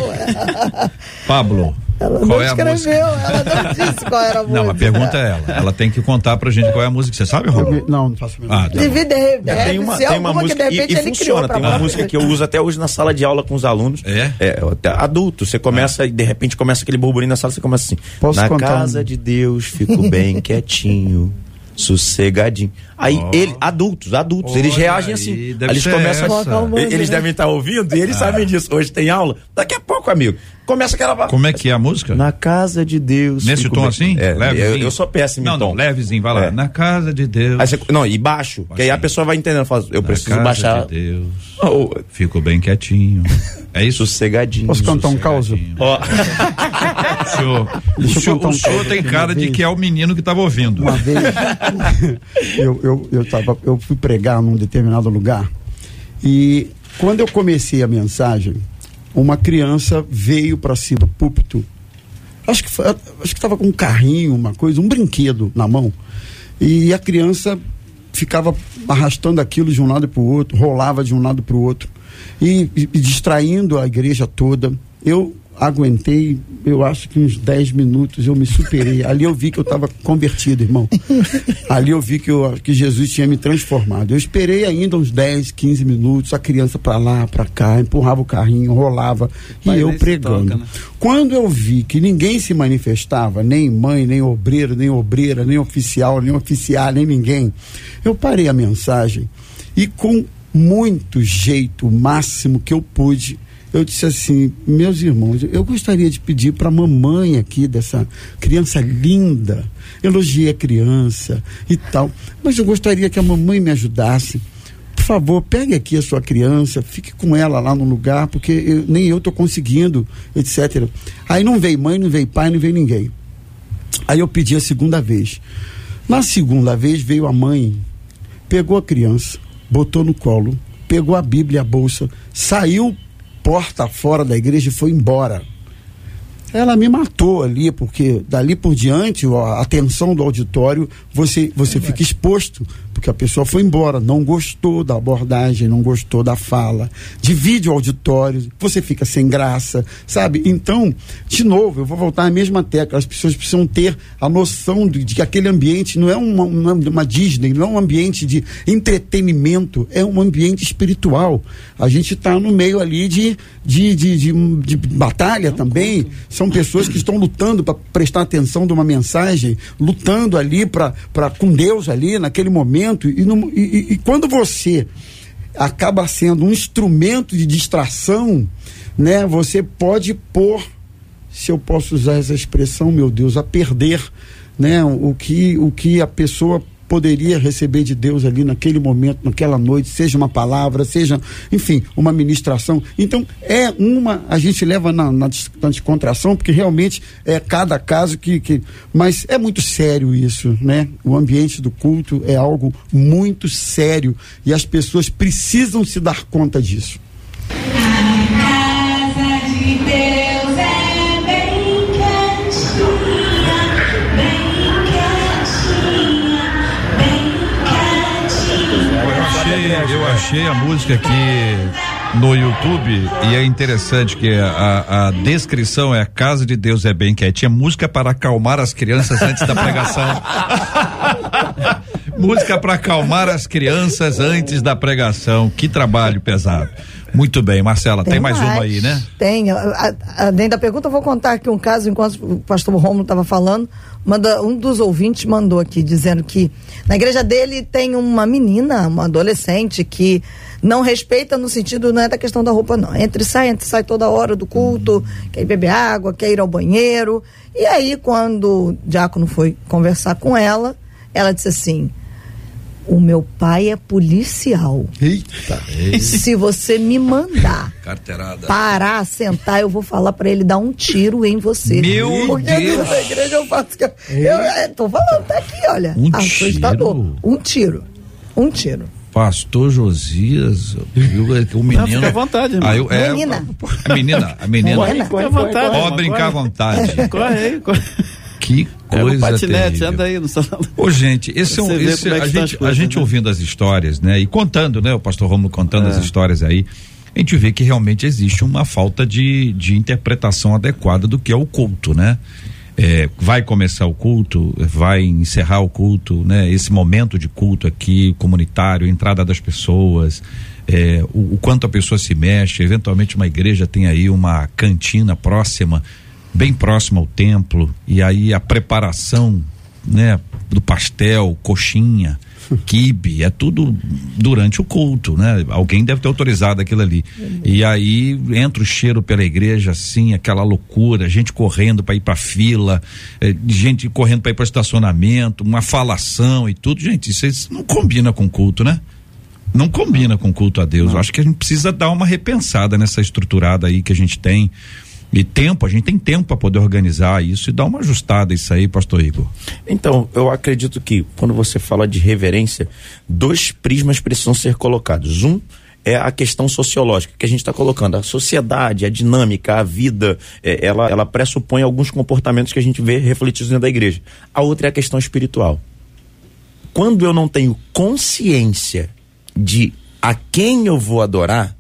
Pablo. Ela qual não é a escreveu, música? ela não disse qual era a música. Não, a pergunta é ela. Ela tem que contar pra gente qual é a música. Você sabe, Romulo? Não, não faço menor Ah, tá. É, tem uma, tem uma música que de repente e, e ele funciona. Tem uma própria. música que eu uso até hoje na sala de aula com os alunos. É? É, até adulto. Você começa e de repente começa aquele burburinho na sala, você começa assim. Posso na contar casa um? de Deus fico bem quietinho, sossegadinho. Aí Ó. ele, adultos, adultos, eles Olha reagem aí, assim. eles começam essa. Eles devem estar ouvindo e eles sabem disso. Hoje tem aula. Daqui a pouco, amigo. Começa aquela. Como é que é a música? Na casa de Deus. Nesse tom bem. assim? É, levezinho? eu, eu sou péssimo Não, em tom. não, levezinho, vai lá. É. Na casa de Deus. Aí você- não, e baixo, que aí a pessoa vai entendendo. Fala, eu Na preciso casa baixar. de Deus. Oh, Fico bem quietinho. É isso? sossegadinho. Posso cantar um caos? Ó, O senhor, o senhor, tem cara de vez. que é o menino que estava ouvindo. Uma vez eu, eu, eu, tava, eu fui pregar num determinado lugar e quando eu comecei a mensagem, uma criança veio para cima do púlpito. Acho que foi, acho que estava com um carrinho, uma coisa, um brinquedo na mão. E a criança ficava arrastando aquilo de um lado para o outro, rolava de um lado para o outro e, e- e distraindo a igreja toda. Eu aguentei, eu acho que uns 10 minutos eu me superei. Ali eu vi que eu estava convertido, irmão. Ali eu vi que, eu, que Jesus tinha me transformado. Eu esperei ainda uns 10, 15 minutos, a criança para lá, para cá, empurrava o carrinho, rolava e eu pregando. toca, né? Quando eu vi que ninguém se manifestava, nem mãe, nem obreiro, nem obreira, nem oficial, nem oficial, nem ninguém, eu parei a mensagem e com muito jeito, o máximo que eu pude, eu disse assim, meus irmãos, eu gostaria de pedir para a mamãe aqui dessa criança linda, elogiei a criança e tal, mas eu gostaria que a mamãe me ajudasse por favor, pegue aqui a sua criança, fique com ela lá no lugar, porque eu- nem eu estou conseguindo, etc. Aí não veio mãe, não veio pai, não veio ninguém. Aí eu pedi a segunda vez. Na segunda vez veio a mãe, pegou a criança, botou no colo, pegou a Bíblia e a bolsa, saiu porta fora da igreja e foi embora. Ela me matou ali, porque dali por diante, ó, a atenção do auditório, você, você fica exposto, porque a pessoa foi embora, não gostou da abordagem, não gostou da fala, divide o auditório, você fica sem graça, sabe? Então, de novo, eu vou voltar à mesma tecla, as pessoas precisam ter a noção de, de que aquele ambiente não é uma, uma, uma Disney, não é um ambiente de entretenimento, é um ambiente espiritual. A gente está no meio ali de, de, de, de, de batalha também. São pessoas que estão lutando para prestar atenção de uma mensagem, lutando ali para com Deus ali naquele momento. E, e- e- e quando você acaba sendo um instrumento de distração, né? Você pode pôr, se eu posso usar essa expressão, meu Deus, a perder, né? O que o que a pessoa poderia receber de Deus ali naquele momento, naquela noite, seja uma palavra, seja, enfim, uma ministração. Então, é uma, a gente leva na, na, na descontração, porque realmente é cada caso que, que. Mas é muito sério isso, né? O ambiente do culto é algo muito sério e as pessoas precisam se dar conta disso. Achei, a música aqui no YouTube e é interessante que a, a descrição é a casa de Deus é bem quietinha, música para acalmar as crianças antes da pregação. música para acalmar as crianças antes da pregação. Que trabalho pesado. Muito bem, Marcela, tem, mais, uma aí, né? Tem. Além da pergunta, eu vou contar aqui um caso, enquanto o pastor Romulo estava falando. Manda, um dos ouvintes mandou aqui, dizendo que na igreja dele tem uma menina, uma adolescente, que não respeita no sentido, não é da questão da roupa, não. Entra e sai, entra e sai toda hora do culto, quer ir beber água, quer ir ao banheiro. E aí, quando o diácono foi conversar com ela, ela disse assim: O meu pai é policial. Eita! Se você me mandar Carteirada. parar, sentar, eu vou falar pra ele dar um tiro em você. Meu Porque Deus. dentro da igreja eu faço que eu, eu, é, tô falando, tá aqui, olha. Um Assustador. tiro? Um tiro. Um tiro. Pastor Josias, viu? O menino. fica à vontade, irmão. Aí eu- é, Menina. A menina, a menina. Vontade. Pode irmão, brincar à corre. vontade. Corre aí, corre. Que coisa o patinete, terrível. anda aí no salão. Ô, gente, esse é um. Esse- é a, estão gente, as coisas, a gente né? ouvindo as histórias, né? E contando, né? O pastor Romulo contando as É. histórias aí, a gente vê que realmente existe uma falta de, de interpretação adequada do que é o culto, né? É, vai começar o culto, vai encerrar o culto, né? Esse momento de culto aqui, comunitário, entrada das pessoas, é, o, o quanto a pessoa se mexe, eventualmente uma igreja tem aí uma cantina próxima, bem próxima ao templo, e aí a preparação, né, do pastel, coxinha, quibe, é tudo durante o culto, né? Alguém deve ter autorizado aquilo ali. E aí entra o cheiro pela igreja, assim, aquela loucura, gente correndo para ir para fila, eh, gente correndo para ir para estacionamento, uma falação e tudo. Gente, isso, isso não combina com culto, né? Não combina com culto a Deus. Eu acho que a gente precisa dar uma repensada nessa estruturada aí que a gente tem. E tempo, a gente tem tempo para poder organizar isso e dar uma ajustada isso aí, pastor Igor. Então, eu acredito que quando você fala de reverência, dois prismas precisam ser colocados. Um é a questão sociológica que a gente está colocando. A sociedade, a dinâmica, a vida, é, ela, ela pressupõe alguns comportamentos que a gente vê refletidos dentro da igreja. A outra é a questão espiritual. Quando eu não tenho consciência de a quem eu vou adorar,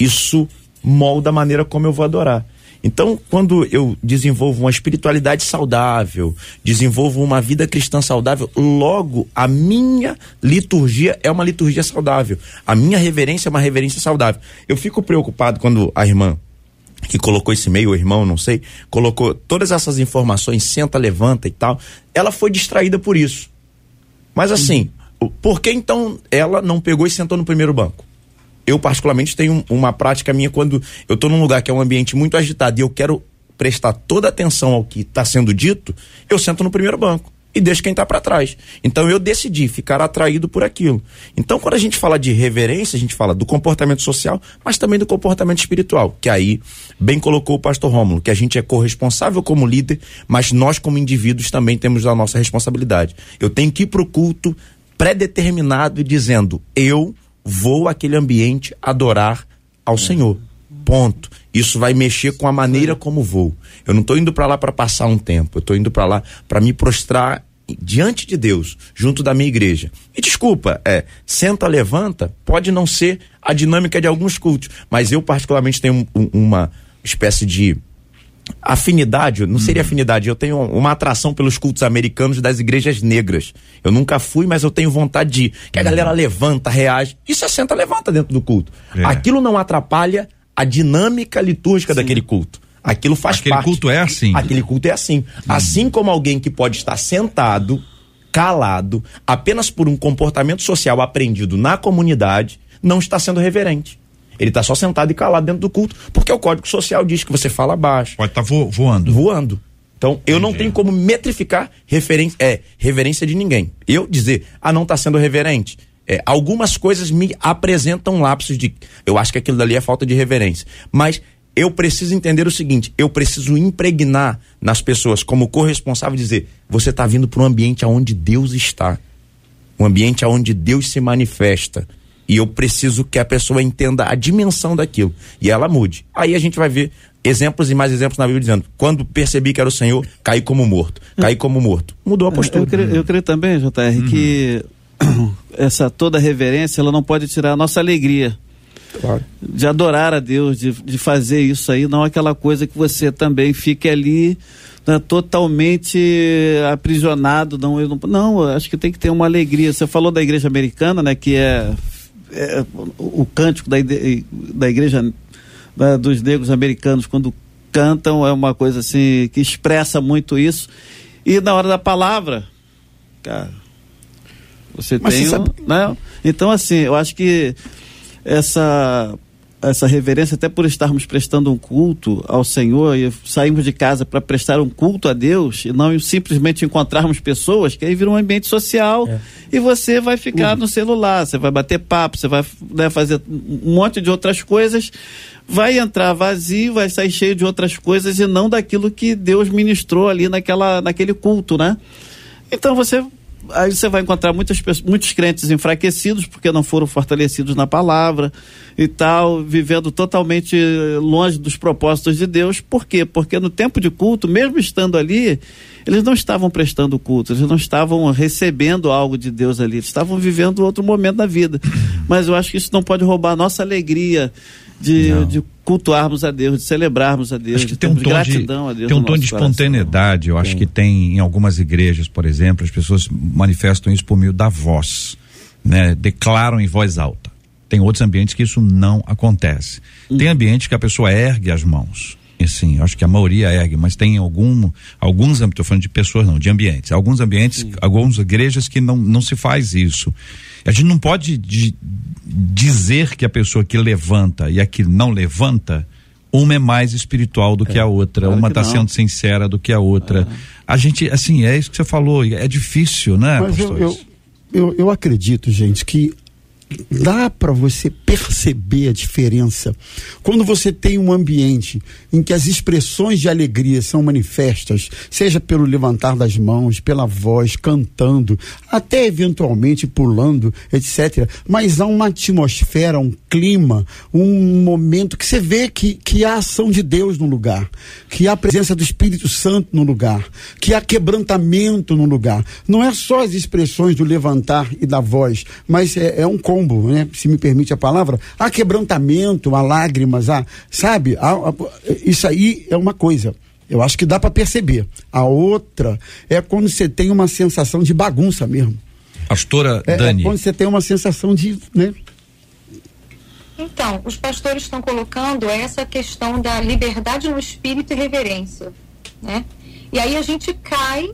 isso molda a maneira como eu vou adorar. Então, quando eu desenvolvo uma espiritualidade saudável, desenvolvo uma vida cristã saudável, logo a minha liturgia é uma liturgia saudável. A minha reverência é uma reverência saudável. Eu fico preocupado quando a irmã que colocou esse e-mail, o irmão, não sei, colocou todas essas informações, senta, levanta e tal. Ela foi distraída por isso. Mas assim, por que então ela não pegou e sentou no primeiro banco? Eu, particularmente, tenho um- uma prática minha quando eu estou num lugar que é um ambiente muito agitado e eu quero prestar toda atenção ao que está sendo dito, eu sento no primeiro banco e deixo quem está para trás. Então eu decidi ficar atraído por aquilo. Então, quando a gente fala de reverência, a gente fala do comportamento social, mas também do comportamento espiritual, que aí bem colocou o pastor Rômulo, que a gente é corresponsável como líder, mas nós como indivíduos também temos a nossa responsabilidade. Eu tenho que ir para o culto predeterminado e dizendo: eu vou àquele ambiente adorar ao Senhor. Ponto. Isso vai mexer com a maneira como vou. Eu não estou indo para lá para passar um tempo. Eu estou indo para lá para me prostrar diante de Deus, junto da minha igreja. E desculpa, é, senta, levanta, pode não ser a dinâmica de alguns cultos, mas eu particularmente tenho um- um- uma espécie de afinidade, não seria afinidade, eu tenho uma atração pelos cultos americanos das igrejas negras. Eu nunca fui, mas eu tenho vontade de ir. Que a galera levanta, reage. E se senta, levanta dentro do culto. É. Aquilo não atrapalha a dinâmica litúrgica daquele culto. Aquilo faz Aquele parte. culto é assim. Aquele culto é assim. Assim como alguém que pode estar sentado, calado, apenas por um comportamento social aprendido na comunidade, não está sendo reverente. Ele está só sentado e calado dentro do culto, porque o código social diz que você fala baixo Pode estar voando. voando. Então, eu não tenho como metrificar referência, é, reverência de ninguém. Eu dizer, ah, não está sendo reverente. É, algumas coisas me apresentam lapsos de. Eu acho que aquilo dali é falta de reverência. Mas eu preciso entender o seguinte: eu preciso impregnar nas pessoas, como corresponsável, dizer, você está vindo para um ambiente onde Deus está. Um ambiente onde Deus se manifesta. E eu preciso que a pessoa entenda a dimensão daquilo. E ela mude. Aí a gente vai ver exemplos e mais exemplos na Bíblia dizendo: quando percebi que era o Senhor, caí como morto. Caí como morto. Mudou a postura. Eu creio, eu creio também, JR, que essa toda reverência ela não pode tirar a nossa alegria Claro. de adorar a Deus, de, de fazer isso aí, não aquela coisa que você também fique ali né, totalmente aprisionado. Não, eu não, não, eu acho que tem que ter uma alegria. Você falou da igreja americana, né, que é, é o, cântico da, da igreja né, dos negros americanos, quando cantam, é uma coisa assim que expressa muito isso. E na hora da palavra, cara, você Mas tem. você um- né? Então, assim, eu acho que essa essa reverência, até por estarmos prestando um culto ao Senhor e saímos de casa para prestar um culto a Deus e não simplesmente encontrarmos pessoas, que aí vira um ambiente social e você vai ficar no celular, você vai bater papo, você vai né, fazer um monte de outras coisas, vai entrar vazio, vai sair cheio de outras coisas e não daquilo que Deus ministrou ali naquela, naquele culto, né? Então você aí você vai encontrar muitas muitos crentes enfraquecidos porque não foram fortalecidos na palavra e tal, vivendo totalmente eh, longe dos propósitos de Deus. Por quê? Porque no tempo de culto, mesmo estando ali, eles não estavam prestando culto, eles não estavam recebendo algo de Deus ali, eles estavam vivendo outro momento da vida. Mas eu acho que isso não pode roubar a nossa alegria de, de cultuarmos a Deus, de celebrarmos a Deus, Acho que de tem um tom de, gratidão a Deus. tem um no tom de nosso coração. espontaneidade. Eu acho que tem em algumas igrejas, por exemplo, as pessoas manifestam isso por meio da voz, né? Declaram em voz alta. Tem outros ambientes que isso não acontece. Hum. Tem ambientes que a pessoa ergue as mãos assim, acho que a maioria ergue, mas tem algum, alguns, estou falando de pessoas não, de ambientes, alguns ambientes, algumas igrejas que não, não se faz isso. A gente não pode di- dizer que a pessoa que levanta e a que não levanta, uma é mais espiritual do que a outra, claro uma está sendo sincera do que a outra. A gente, assim, é isso que você falou, é difícil, né, Mas eu, pastor? eu, eu, eu acredito, gente, que dá para você perceber a diferença quando você tem um ambiente em que as expressões de alegria são manifestas, seja pelo levantar das mãos, pela voz, cantando, até eventualmente pulando, etc. Mas há uma atmosfera, um clima, um momento que você vê que, que há ação de Deus no lugar, que há a presença do Espírito Santo no lugar, que há quebrantamento no lugar. Não é só as expressões do levantar e da voz, mas é, é um combo, né? Se me permite a palavra. Há quebrantamento, há lágrimas, há, sabe? Há- há- isso aí é uma coisa. Eu acho que dá para perceber. A outra é quando você tem uma sensação de bagunça mesmo. Pastora É, é Dani. quando você tem uma sensação de, né? Então, os pastores estão colocando essa questão da liberdade no espírito e reverência, né? E aí a gente cai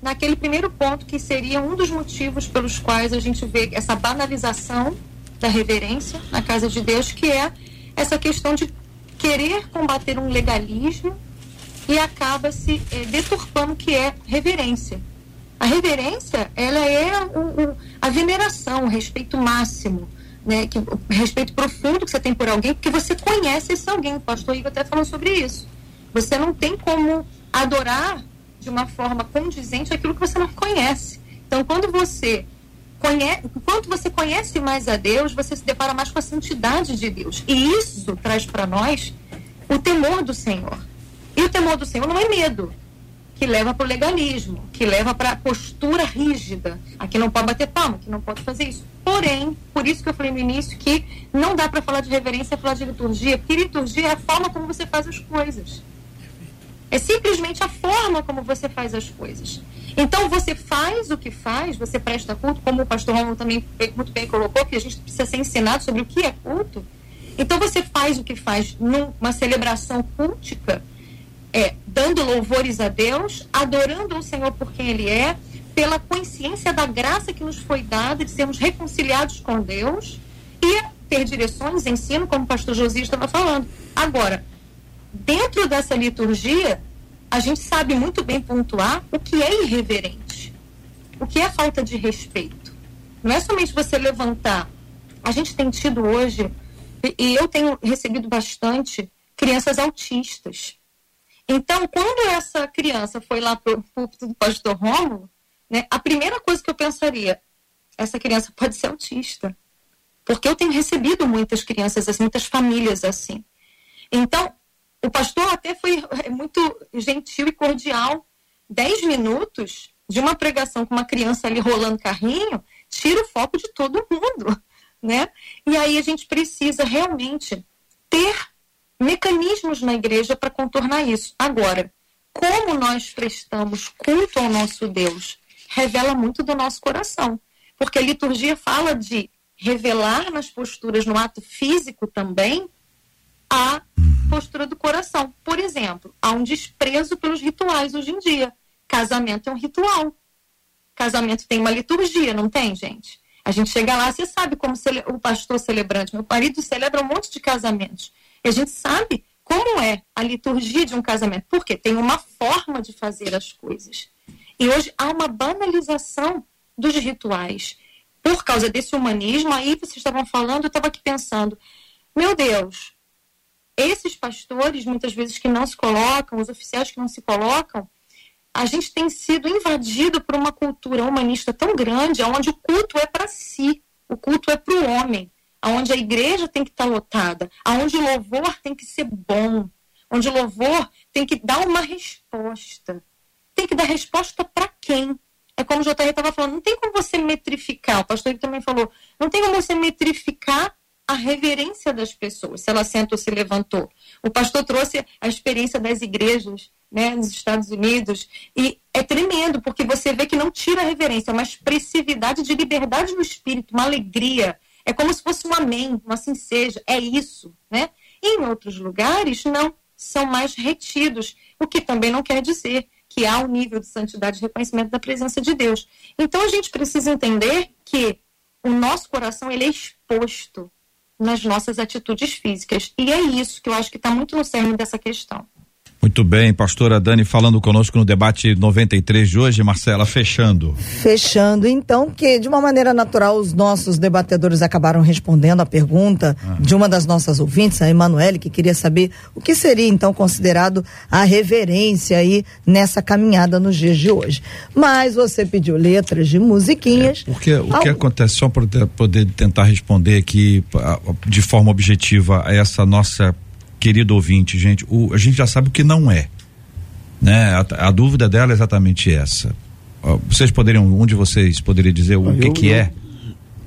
naquele primeiro ponto que seria um dos motivos pelos quais a gente vê essa banalização da reverência na casa de Deus, que é essa questão de querer combater um legalismo e acaba se eh, deturpando o que é reverência. A reverência, ela é o- o- a veneração, o respeito máximo, né? Que, o respeito profundo que você tem por alguém, porque você conhece esse alguém. O pastor Igor até falou sobre isso. Você não tem como adorar de uma forma condizente aquilo que você não conhece. Então, quando você conhece, quanto você conhece mais a Deus, você se depara mais com a santidade de Deus. E isso traz para nós o temor do Senhor. E o temor do Senhor não é medo, que leva para o legalismo, que leva para a postura rígida. Aqui não pode bater palma, aqui não pode fazer isso. Porém, por isso que eu falei no início que não dá para falar de reverência falar de liturgia, porque liturgia é a forma como você faz as coisas. É simplesmente a forma como você faz as coisas. Então você faz o que faz, você presta culto, como o pastor Romulo também muito bem colocou, que a gente precisa ser ensinado sobre o que é culto. Então você faz o que faz numa celebração cultica, é, dando louvores a Deus, adorando o Senhor por quem Ele é, pela consciência da graça que nos foi dada de sermos reconciliados com Deus e ter direções, ensino, como o pastor Josias estava falando. Agora, dentro dessa liturgia, a gente sabe muito bem pontuar o que é irreverente, o que é falta de respeito. Não é somente você levantar. A gente tem tido hoje, e- eu tenho recebido bastante, crianças autistas. Então, quando essa criança foi lá para o púlpito do pastor Rômulo, né, a primeira coisa que eu pensaria, essa criança pode ser autista. Porque eu tenho recebido muitas crianças assim, muitas famílias assim. Então, o pastor até foi eh, muito gentil e cordial. Dez minutos de uma pregação com uma criança ali rolando carrinho, tira o foco de todo mundo, né? E aí a gente precisa realmente ter mecanismos na igreja para contornar isso. Agora, como nós prestamos culto ao nosso Deus, revela muito do nosso coração. Porque a liturgia fala de revelar nas posturas, no ato físico também, a postura do coração. Por exemplo, há um desprezo pelos rituais hoje em dia. Casamento é um ritual. Casamento tem uma liturgia, não tem, gente? A gente chega lá, você sabe como o pastor celebrante. Meu marido celebra um monte de casamentos. E a gente sabe como é a liturgia de um casamento. Porque tem uma forma de fazer as coisas. E hoje há uma banalização dos rituais. Por causa desse humanismo, aí vocês estavam falando, eu estava aqui pensando, meu Deus, esses pastores, muitas vezes, que não se colocam, os oficiais que não se colocam, a gente tem sido invadido por uma cultura humanista tão grande, onde o culto é para si, o culto é para o homem, onde a igreja tem que estar lotada, onde o louvor tem que ser bom, onde o louvor tem que dar uma resposta. Tem que dar resposta para quem? É como o JR estava falando, não tem como você metrificar, o pastor também falou, não tem como você metrificar a reverência das pessoas, se ela senta ou se levantou. O pastor trouxe a experiência das igrejas né, nos Estados Unidos e é tremendo, porque você vê que não tira a reverência, é uma expressividade de liberdade no espírito, uma alegria. É como se fosse um amém, um assim seja, é isso. Né? Em outros lugares, não. são mais retidos, o que também não quer dizer que há um nível de santidade e reconhecimento da presença de Deus. Então a gente precisa entender que o nosso coração ele é exposto nas nossas atitudes físicas. E é isso que eu acho que está muito no cerne dessa questão. Muito bem, pastora Dani falando conosco no debate 93 de hoje, Marcela, fechando. Fechando, então, que de uma maneira natural os nossos debatedores acabaram respondendo a pergunta de uma das nossas ouvintes, a Emanuele, que queria saber o que seria então considerado a reverência aí nessa caminhada nos dias de hoje. Mas você pediu letras de musiquinhas. Porque o que Al- acontece, só para poder tentar responder aqui ah, de forma objetiva a essa nossa querida ouvinte, gente, o- a gente já sabe o que não é. Né? A, a dúvida dela é exatamente essa. Vocês poderiam, um de vocês poderia dizer o Ah, que eu- que eu- é?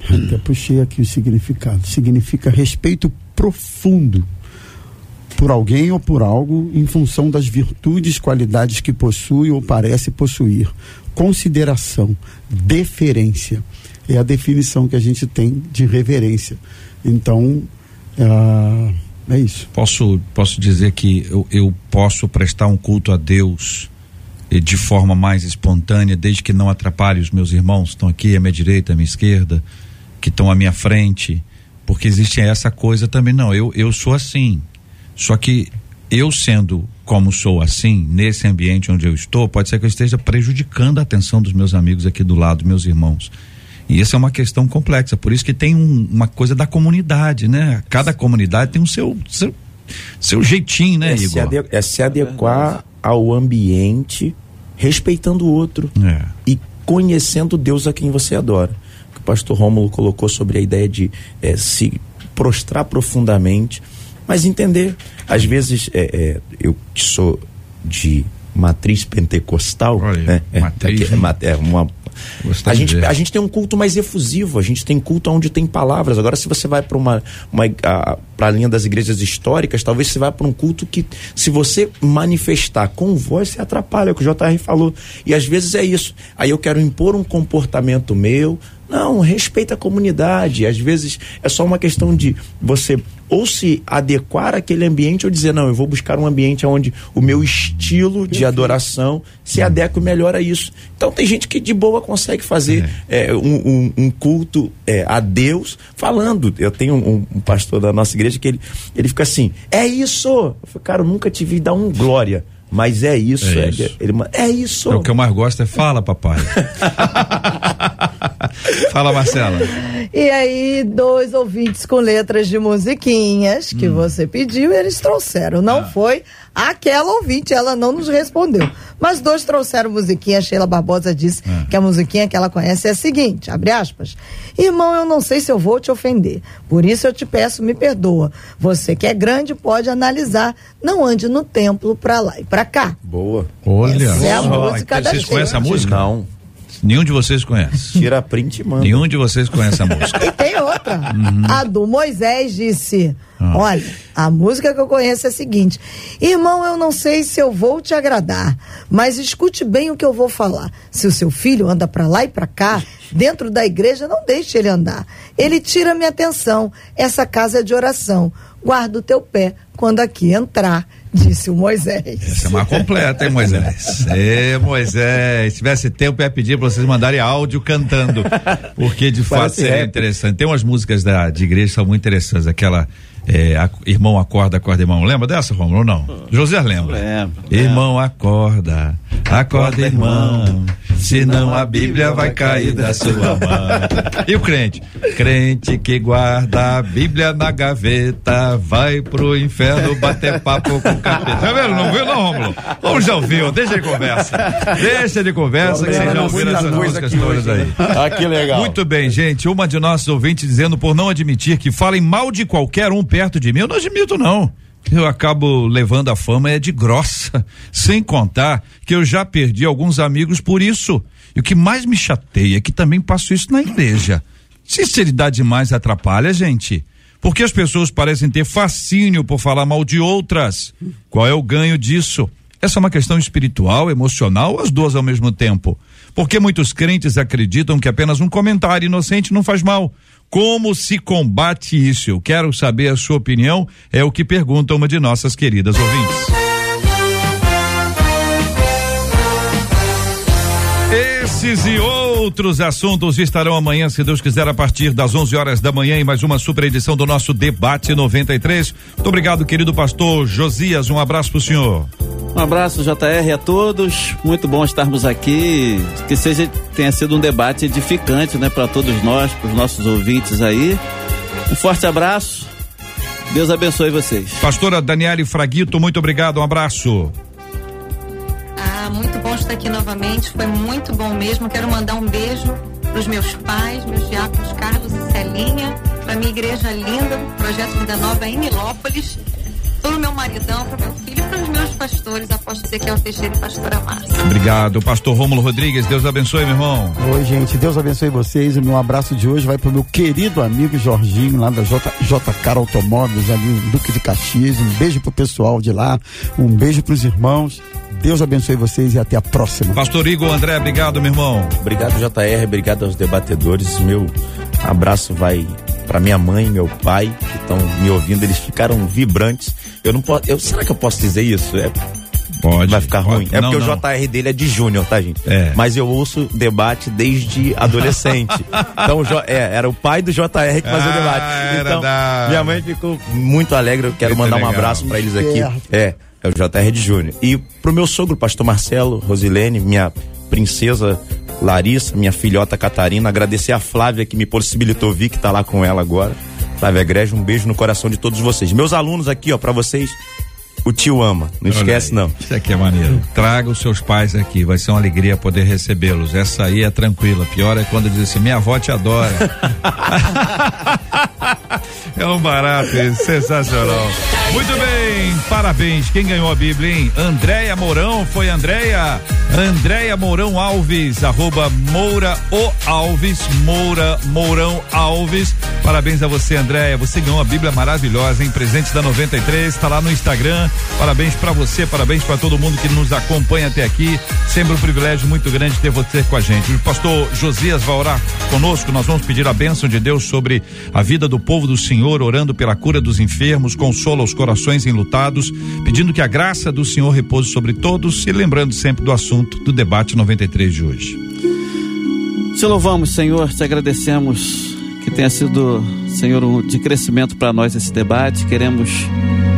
Até puxei aqui o significado. Significa respeito profundo por alguém ou por algo em função das virtudes, qualidades que possui ou parece possuir. Consideração, deferência. É a definição que a gente tem de reverência. Então, ah, é isso. Posso, posso dizer que eu, eu posso prestar um culto a Deus de forma mais espontânea, desde que não atrapalhe os meus irmãos, que estão aqui à minha direita, à minha esquerda, que estão à minha frente, porque existe essa coisa também. Não, eu, eu sou assim. Só que eu sendo como sou assim, nesse ambiente onde eu estou, pode ser que eu esteja prejudicando a atenção dos meus amigos aqui do lado, meus irmãos. E essa é uma questão complexa, por isso que tem um- uma coisa da comunidade, né? Cada comunidade tem o seu, seu, seu jeitinho, né, é, se Igor? ade- é se adequar ao ambiente, respeitando o outro É. e conhecendo Deus a quem você adora. O que o pastor Rômulo colocou sobre a ideia de eh, se prostrar profundamente, mas entender. Às vezes, eh, eh, eu que sou de matriz pentecostal, Olha né? É, matriz, é, ma- é uma A gente, a gente tem um culto mais efusivo, a gente tem culto onde tem palavras. Agora, se você vai para uma, uma para a linha das igrejas históricas, talvez você vá para um culto que, se você manifestar com voz, você atrapalha, é o que o JR falou. E às vezes é isso. Aí eu quero impor um comportamento meu. Não, respeita a comunidade. Às vezes é só uma questão de você ou se adequar àquele ambiente ou dizer, não, eu vou buscar um ambiente onde o meu estilo de adoração se adeque melhor a isso. Então tem gente que de boa consegue fazer é, um, um- um culto é, a Deus falando. Eu tenho um, um pastor da nossa igreja que ele, ele fica assim, é isso! Eu falei, cara, eu nunca te vi dar um glória. Mas é isso, É é, isso. Ele, é isso. É o que eu mais gosto é fala, papai. fala, Marcela. E aí, dois ouvintes com letras de musiquinhas que você pediu, eles trouxeram. Não foi aquela ouvinte, ela não nos respondeu. Mas dois trouxeram musiquinha. A Sheila Barbosa disse que a musiquinha que ela conhece é a seguinte: abre aspas. Irmão, eu não sei se eu vou te ofender. Por isso eu te peço, me perdoa. Você que é grande pode analisar. Não ande no templo pra lá e pra cá. Boa. Olha. Essa é a música da Vocês conhecem a música? Não. Nenhum de vocês conhece. Tira print e manda. Nenhum de vocês conhece a música. E tem outra. Uhum. A do Moisés disse: Ah. Olha, a música que eu conheço é a seguinte: Irmão, eu não sei se eu vou te agradar, mas escute bem o que eu vou falar. Se o seu filho anda pra lá e pra cá, dentro da igreja, não deixe ele andar. Ele tira minha atenção. Essa casa é de oração. Guarda o teu pé quando aqui entrar, disse o Moisés. Essa é mais completa, hein, Moisés? É, Moisés. Se tivesse tempo, eu ia pedir pra vocês mandarem áudio cantando. Porque, de fato, seria rap. interessante. Tem umas músicas da, de igreja que são muito interessantes. Aquela. É, a- irmão acorda, acorda, irmão. Lembra dessa, Romulo? ou Não. José lembra. Lembro, Irmão acorda, acorda, irmão. Senão a Bíblia vai cair da sua mão. E o crente? Crente que guarda a Bíblia na gaveta vai pro inferno bater papo com o capeta. Tá vendo? Não viu, não, Romulo? Ou já ouviu? Deixa de conversa. Deixa de conversa que vocês já ouviram essas músicas todas aí. Ah, que legal. Muito bem, gente. Uma de nossos ouvintes dizendo por não admitir que falem mal de qualquer um perto de mim. Eu não admito, não. Eu acabo levando a fama é de grossa. Sem contar que eu já perdi alguns amigos por isso. E o que mais me chateia é que também passo isso na igreja. Sinceridade demais atrapalha, gente. Porque as pessoas parecem ter fascínio por falar mal de outras. Qual é o ganho disso? Essa é uma questão espiritual, emocional, as duas ao mesmo tempo. Porque muitos crentes acreditam que apenas um comentário inocente não faz mal. Como se combate isso? Eu quero saber a sua opinião. É o que pergunta uma de nossas queridas ouvintes. Esses e outros assuntos estarão amanhã, se Deus quiser, a partir das 11 horas da manhã, em mais uma super edição do nosso Debate 93. Muito obrigado, querido pastor Josias. Um abraço pro senhor. Um abraço, JR, a todos. Muito bom estarmos aqui. Que seja tenha sido um debate edificante, né, para todos nós, para os nossos ouvintes aí. Um forte abraço. Deus abençoe vocês. Pastora Daniele Fraguito, muito obrigado. Um abraço. Muito bom estar aqui novamente. Foi muito bom mesmo. Quero mandar um beijo para os meus pais, meus diáconos Carlos e Celinha, para minha igreja linda, Projeto Vida Nova em Milópolis, para o meu maridão, para o meu filho e para os meus pastores, apóstolo Ezequiel Teixeira e pastora Márcia. Obrigado, pastor Rômulo Rodrigues. Deus abençoe, meu irmão. Oi, gente, Deus abençoe vocês. O meu abraço de hoje vai pro meu querido amigo Jorginho, lá da J, JK Automóveis, ali no Duque de Caxias. Um beijo pro pessoal de lá, um beijo pros irmãos. Deus abençoe vocês e até a próxima. Pastor Igor André, obrigado, meu irmão. Obrigado, JR. Obrigado aos debatedores. Meu abraço vai para minha mãe e meu pai que estão me ouvindo. Eles ficaram vibrantes. Eu não posso. Eu, será que eu posso dizer isso? É, Pode. vai ficar pode. ruim. É Não, porque não. o JR dele é de júnior, tá, gente? É. Mas eu ouço debate desde adolescente. então, é, era o pai do JR que fazia o Ah, debate. era Então, da- minha mãe ficou muito alegre. Eu quero Muito mandar um legal. abraço para eles aqui. Certo. É, é o JR de Júnior. E pro meu sogro, pastor Marcelo, Rosilene, minha princesa Larissa, minha filhota Catarina, agradecer a Flávia que me possibilitou vir, que tá lá com ela agora. Flávia Grege, um beijo no coração de todos vocês. Meus alunos aqui, ó, para vocês, o tio ama. Não Olha esquece, aí. não. Isso aqui é maneiro. Traga os seus pais aqui, vai ser uma alegria poder recebê-los. Essa aí é tranquila. Pior é quando diz assim: minha avó te adora. é um barato sensacional. Muito bem, parabéns. Quem ganhou a Bíblia, hein? Andréia Mourão, foi Andréia? Andréia Mourão Alves, arroba Moura O Alves, Moura Mourão Alves. Parabéns a você, Andréia. Você ganhou uma Bíblia maravilhosa, em presente da 93, está lá no Instagram. Parabéns para você, parabéns para todo mundo que nos acompanha até aqui. Sempre um privilégio muito grande ter você com a gente. O pastor Josias vai orar conosco. Nós vamos pedir a bênção de Deus sobre a vida do povo do Senhor, orando pela cura dos enfermos, consola os corações enlutados, pedindo que a graça do Senhor repouse sobre todos e lembrando sempre do assunto do debate 93 de hoje. Te louvamos, Senhor, te agradecemos que tenha sido, Senhor, de crescimento para nós esse debate. Queremos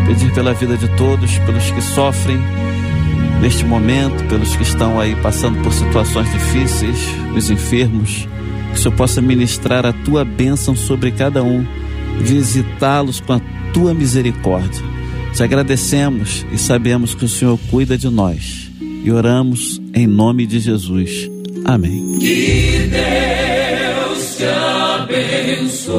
pedir pela vida de todos, pelos que sofrem neste momento, pelos que estão aí passando por situações difíceis, os enfermos, que o Senhor possa ministrar a tua bênção sobre cada um, visitá-los com a tua misericórdia. Te agradecemos e sabemos que o Senhor cuida de nós. E oramos em nome de Jesus. Amém. Deus te abençoe.